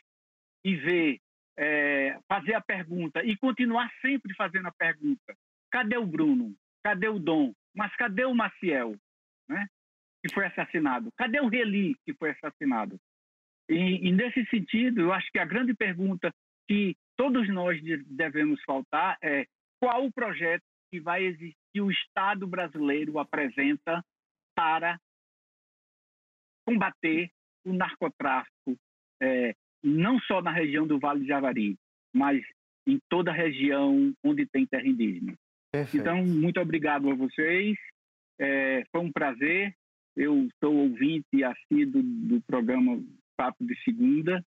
e ver, é, fazer a pergunta e continuar sempre fazendo a pergunta: cadê o Bruno? Cadê o Dom? Mas cadê o Maciel, né? Que foi assassinado? Cadê o Reli, que foi assassinado? E, e, nesse sentido, eu acho que a grande pergunta que todos nós devemos faltar é qual o projeto que vai existir, que o Estado brasileiro apresenta para combater o narcotráfico, é, não só na região do Vale do Javari, mas em toda a região onde tem terra indígena. Perfeito. Então, muito obrigado a vocês. É, foi um prazer. Eu sou ouvinte assíduo do programa Papo de Segunda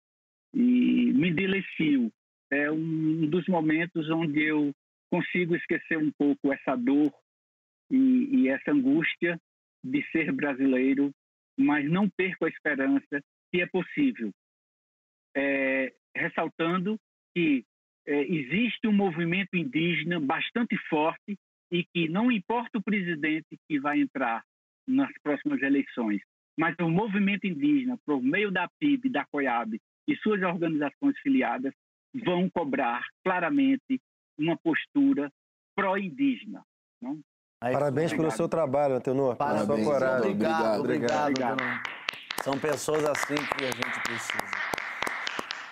e me delicio. É um dos momentos onde eu consigo esquecer um pouco essa dor e, e essa angústia de ser brasileiro, mas não perco a esperança que é possível. é, ressaltando que é, existe um movimento indígena bastante forte e que não importa o presidente que vai entrar nas próximas eleições, mas o movimento indígena, por meio da PIB, da COIAB e suas organizações filiadas, vão cobrar claramente uma postura pró-indígena. Parabéns pelo seu trabalho, Antenor. Parabéns. Obrigado, obrigado, obrigado. obrigado. São pessoas assim que a gente precisa.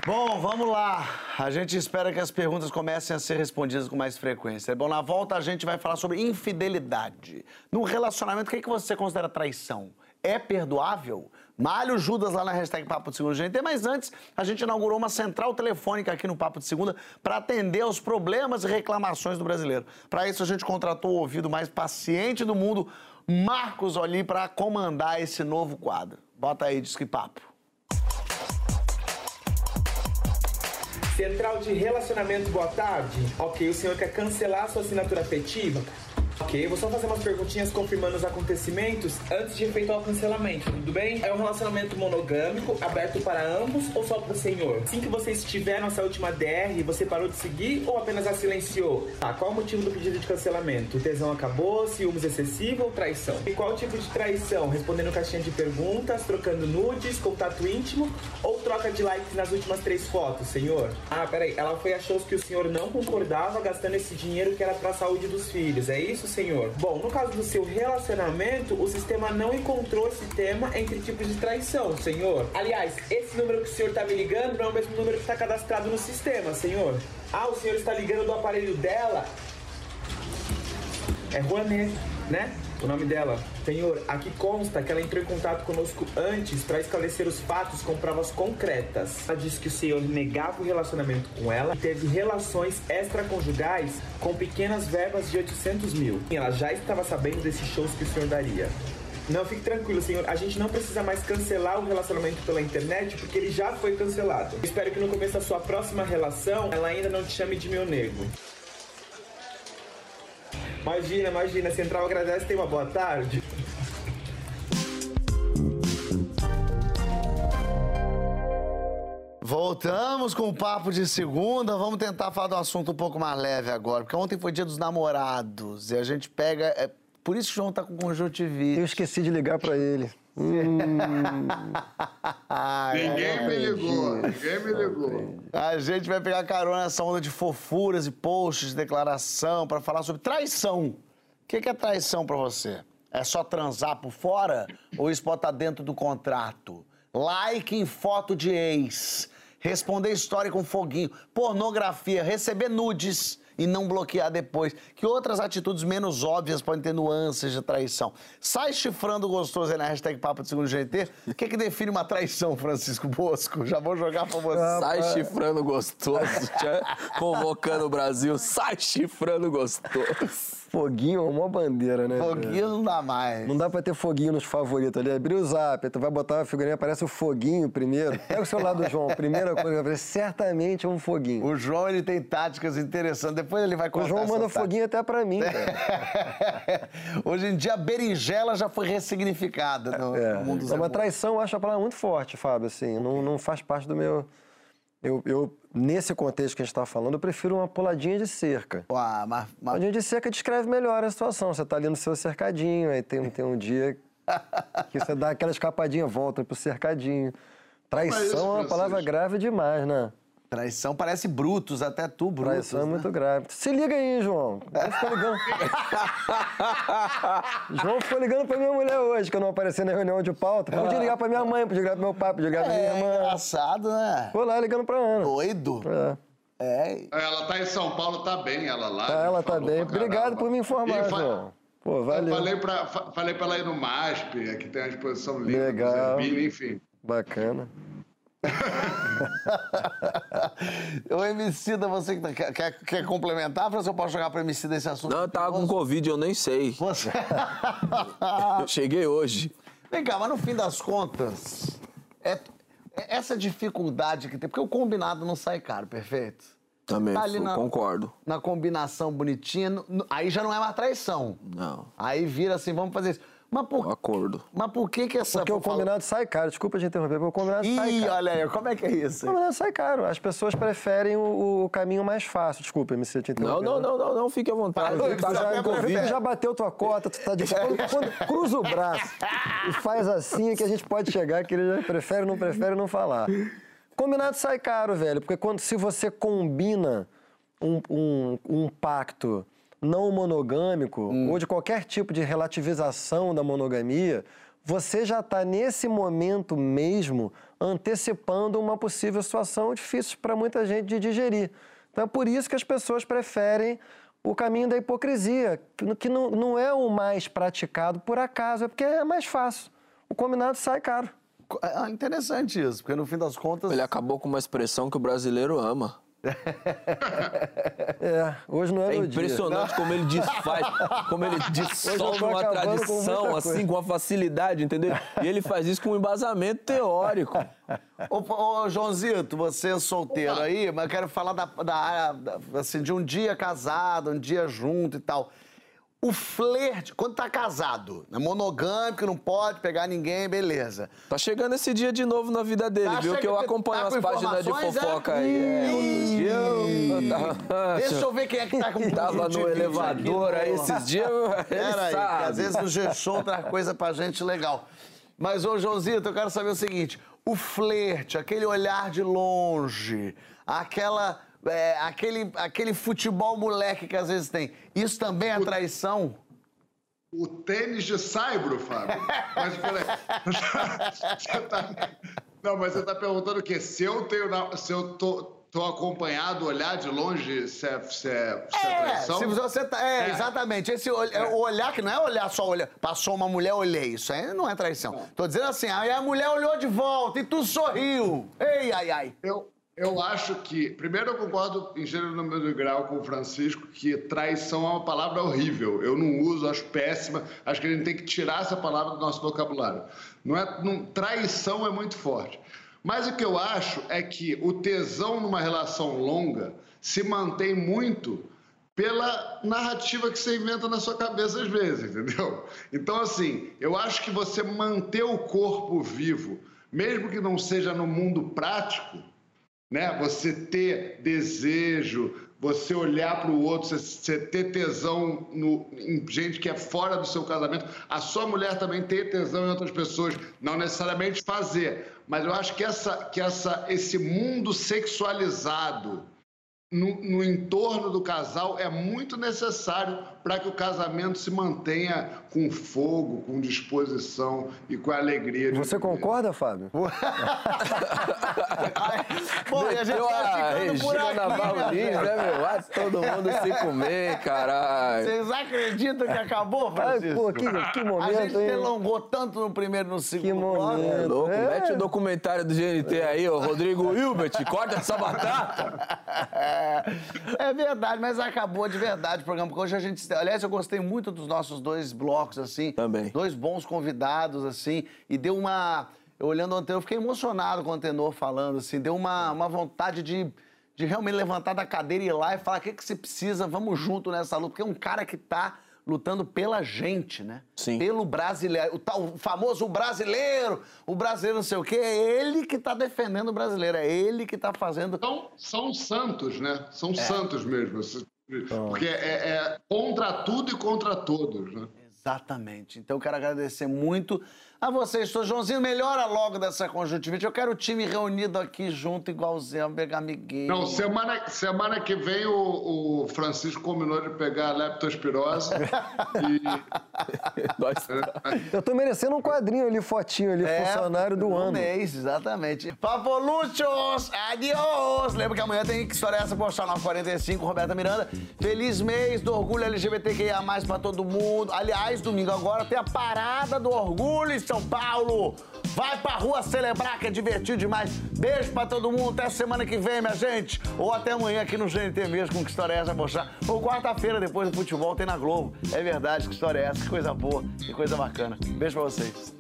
Bom, vamos lá. A gente espera que as perguntas comecem a ser respondidas com mais frequência. Bom, na volta a gente vai falar sobre infidelidade. No relacionamento, o que, é que você considera traição? É perdoável? Malhe o Judas lá na hashtag Papo de Segunda GNT, mas antes a gente inaugurou uma central telefônica aqui no Papo de Segunda para atender aos problemas e reclamações do brasileiro. Para isso a gente contratou o ouvido mais paciente do mundo, Marcos Olim, para comandar esse novo quadro. Bota aí, diz que papo. Central de relacionamento, boa tarde. Ok, o senhor quer cancelar sua assinatura afetiva? Ok, vou só fazer umas perguntinhas confirmando os acontecimentos antes de efetuar o cancelamento, tudo bem? É um relacionamento monogâmico, aberto para ambos ou só para o senhor? Assim que você estiver nessa última DR, você parou de seguir ou apenas a silenciou? Tá, qual o motivo do pedido de cancelamento? O tesão acabou, ciúmes excessivo ou traição? E qual tipo de traição? Respondendo caixinha de perguntas, trocando nudes, contato íntimo ou troca de likes nas últimas três fotos, senhor? Ah, peraí, ela foi a shows que o senhor não concordava gastando esse dinheiro que era para a saúde dos filhos, é isso? Senhor. Bom, no caso do seu relacionamento, o sistema não encontrou esse tema entre tipos de traição, Senhor. Aliás, esse número que o senhor está me ligando não é o mesmo número que está cadastrado no sistema, Senhor. Ah, o senhor está ligando do aparelho dela? É Rouanet, né? O nome dela. Senhor, aqui consta que ela entrou em contato conosco antes para esclarecer os fatos com provas concretas. Ela disse que o senhor negava o relacionamento com ela e teve relações extraconjugais com pequenas verbas de 800 mil. Ela já estava sabendo desses shows que o senhor daria. Não, fique tranquilo, senhor. A gente não precisa mais cancelar o relacionamento pela internet porque ele já foi cancelado. espero que no começo da sua próxima relação ela ainda não te chame de meu nego. Imagina, imagina, Central agradece, tem uma boa tarde. Voltamos com o papo de segunda. Vamos tentar falar de um assunto um pouco mais leve agora, porque ontem foi dia dos namorados e a gente pega. É... Por isso que o João tá com conjuntivite. Eu esqueci de ligar para ele. Hum. ninguém me ligou, ninguém me ligou. A gente vai pegar carona nessa onda de fofuras e posts de declaração para falar sobre traição. O que é traição para você? É só transar por fora ou isso pode estar tá dentro do contrato? Like em foto de ex, responder história com foguinho, pornografia, receber nudes e não bloquear depois. Que outras atitudes menos óbvias podem ter nuances de traição? Sai chifrando gostoso aí na hashtag Papo de Segundo GT. O que, que define uma traição, Francisco Bosco? Já vou jogar pra você. Sai chifrando gostoso, convocando o Brasil. Sai chifrando gostoso. Foguinho é uma bandeira, né? Foguinho não dá mais. Não dá pra ter foguinho nos favoritos ali. Abrir o zap, tu vai botar a figurinha, aparece o foguinho primeiro. Pega o celular do João, primeira coisa que aparece, certamente é um foguinho. O João, ele tem táticas interessantes. Depois ele vai contar O João manda foguinho até pra mim, cara. Hoje em dia, a berinjela já foi ressignificada no, é. no mundo dos É uma traição, eu acho a palavra muito forte, Fábio, assim. Não, não faz parte do meu... Eu, eu, nesse contexto que a gente está falando, eu prefiro uma puladinha de cerca. Ué, mas, mas... Puladinha de cerca descreve melhor a situação. Você está ali no seu cercadinho, aí tem, tem um dia que você dá aquela escapadinha, volta pro cercadinho. Traição é uma palavra grave demais, né? Traição parece Brutus, até tu, Brutus. Traição é né? muito grave. Se liga aí, João. João ficou ligando. João ficou ligando pra minha mulher hoje, que eu não apareci na reunião de pauta. Podia ligar pra minha mãe, podia ligar pro meu pai, podia ligar pra minha é, irmã. É engraçado, né? Foi lá ligando pra Ana. Doido. É. É. Ela tá em São Paulo, tá bem, ela lá. Tá, ela tá bem. Obrigado por me informar, fa... João. Pô, valeu. Eu falei pra, falei pra ela ir no MASP, aqui tem uma exposição linda. Legal. enfim. Bacana. Ô, Emicida, você que tá, quer, quer, complementar? Ou eu posso jogar pra Emicida esse assunto? Não, eu tava com Covid, eu nem sei. Você... eu cheguei hoje. Vem cá, mas no fim das contas, é, é essa dificuldade que tem, porque o combinado não sai caro, perfeito? Também, tá na, concordo. Na combinação bonitinha, aí já não é uma traição. Não. Aí vira assim, vamos fazer isso. Mas por, Um acordo. mas por que que essa... Porque o combinado sai caro. Desculpa te interromper, porque o combinado sai Ih, caro. olha aí, como é que é isso? O combinado sai caro. As pessoas preferem o, o caminho mais fácil. Desculpa, MC, te Não, interromper. não, não, não, não, fique à vontade. Tu Tá já, tu já bateu tua cota, tu tá de quando, quando cruza o braço e faz assim é que a gente pode chegar, que ele já prefere, não prefere não falar. Combinado sai caro, velho, porque quando se você combina um, um, um pacto não monogâmico ou de qualquer tipo de relativização da monogamia, você já está nesse momento mesmo antecipando uma possível situação difícil para muita gente de digerir. Então é por isso que as pessoas preferem o caminho da hipocrisia, que- que não, não é o mais praticado por acaso, é porque é mais fácil. O combinado sai caro. É interessante isso, porque no fim das contas... Ele acabou com uma expressão que o brasileiro ama. É, hoje não é, É meu dia. impressionante como ele desfaz, como ele dissolve uma com tradição, assim, coisa. com uma facilidade, entendeu? E ele faz isso com um embasamento teórico. Ô, ô, Joãozito, você é solteiro aí, mas eu quero falar da, da- da- assim, de um dia casado, um dia junto e tal. O flerte, quando tá casado, né, monogâmico, não pode pegar ninguém, beleza. Tá chegando esse dia de novo na vida dele, Tá viu? Que eu chegando- acompanho tá as páginas de é? fofoca aí. É, outro dia eu tava- Deixa eu ver quem é que tá com Tava no elevador aqui aí esses dias. Pera aí, que sabe. às vezes no G-Show traz coisa pra gente legal. Mas, ô Joãozito, eu quero saber o seguinte: o flerte, aquele olhar de longe, aquela, é, aquele, aquele futebol moleque que às vezes tem, isso também é traição? O tênis de saibro, Fábio. Mas peraí. Você tá- Não, mas você está perguntando o quê? Se eu tenho. na- Se eu tô, tô acompanhado, olhar de longe, se é, se é, se é É, traição? se você tá, é, É. exatamente. Esse ol- é, o olhar que não é olhar só olhar. Passou uma mulher, olhei. Isso aí não é traição. Tô dizendo assim, aí a mulher olhou de volta e tu sorriu. Ei, ai, ai. Eu, eu acho que. Primeiro, eu concordo em gênero número grau com o Francisco que traição é uma palavra horrível. Eu não uso, acho péssima. Acho que a gente tem que tirar essa palavra do nosso vocabulário. Não é, não, traição é muito forte. Mas o que eu acho é que o tesão numa relação longa se mantém muito pela narrativa que você inventa na sua cabeça às vezes, entendeu? Então, assim, eu acho que você manter o corpo vivo, mesmo que não seja no mundo prático, né? Você ter desejo, você olhar para o outro, você, ter tesão no, em gente que é fora do seu casamento, a sua mulher também ter tesão em outras pessoas, não necessariamente fazer, mas eu acho que essa, que essa, esse mundo sexualizado no, no entorno do casal é muito necessário para que o casamento se mantenha com fogo, com disposição e com alegria. de Você concorda, Fábio? Bom, e a gente ficando por Regina aqui, Navarro né, Lins, né, meu? Vai todo mundo se comer, caralho. Vocês acreditam que acabou, Ai, Francisco? pô, que, que momento, A gente hein? delongou tanto no primeiro e no segundo Que bloco. momento. É louco, É. mete o documentário do GNT aí, ô Rodrigo Hilbert, corta essa batata. É verdade, mas acabou de verdade o programa. Porque hoje a gente. Aliás, eu gostei muito dos nossos dois blocos, assim. Também. Dois bons convidados, assim. E deu uma. Eu olhando o antenor, eu fiquei emocionado com o antenor falando, assim. Deu uma, uma vontade de, de realmente levantar da cadeira e ir lá e falar: o que, que você precisa? Vamos junto nessa luta. Porque é um cara que tá lutando pela gente, né? Sim. Pelo brasileiro. O tal o famoso brasileiro, o brasileiro não sei o quê. É ele que tá defendendo o brasileiro. É ele que tá fazendo. São, são santos, né? São santos mesmo. Porque é, é contra tudo e contra todos, né? Exatamente. Então eu quero agradecer muito a vocês. Sou Joãozinho, melhora logo dessa conjuntivite. Eu quero o time reunido aqui junto, igualzinho, mega amiguinho. Não, semana, semana que vem o, o Francisco combinou de pegar a leptospirose e... Eu tô merecendo um quadrinho ali, fotinho ali, funcionário do um ano. mês, exatamente. Favoluchos, adiós! Lembra que amanhã tem que história essa postar 945, Roberta Miranda. Feliz mês do orgulho LGBTQIA+, pra todo mundo. Aliás, domingo agora tem a parada do orgulho São Paulo. Vai pra rua celebrar, que é divertido demais. Beijo pra todo mundo, até semana que vem, minha gente. Ou até amanhã aqui no GNT mesmo, com que história é essa, mostrar. Ou quarta-feira, depois do futebol, tem na Globo. É verdade, que história é essa, que coisa boa, que coisa bacana. Beijo pra vocês.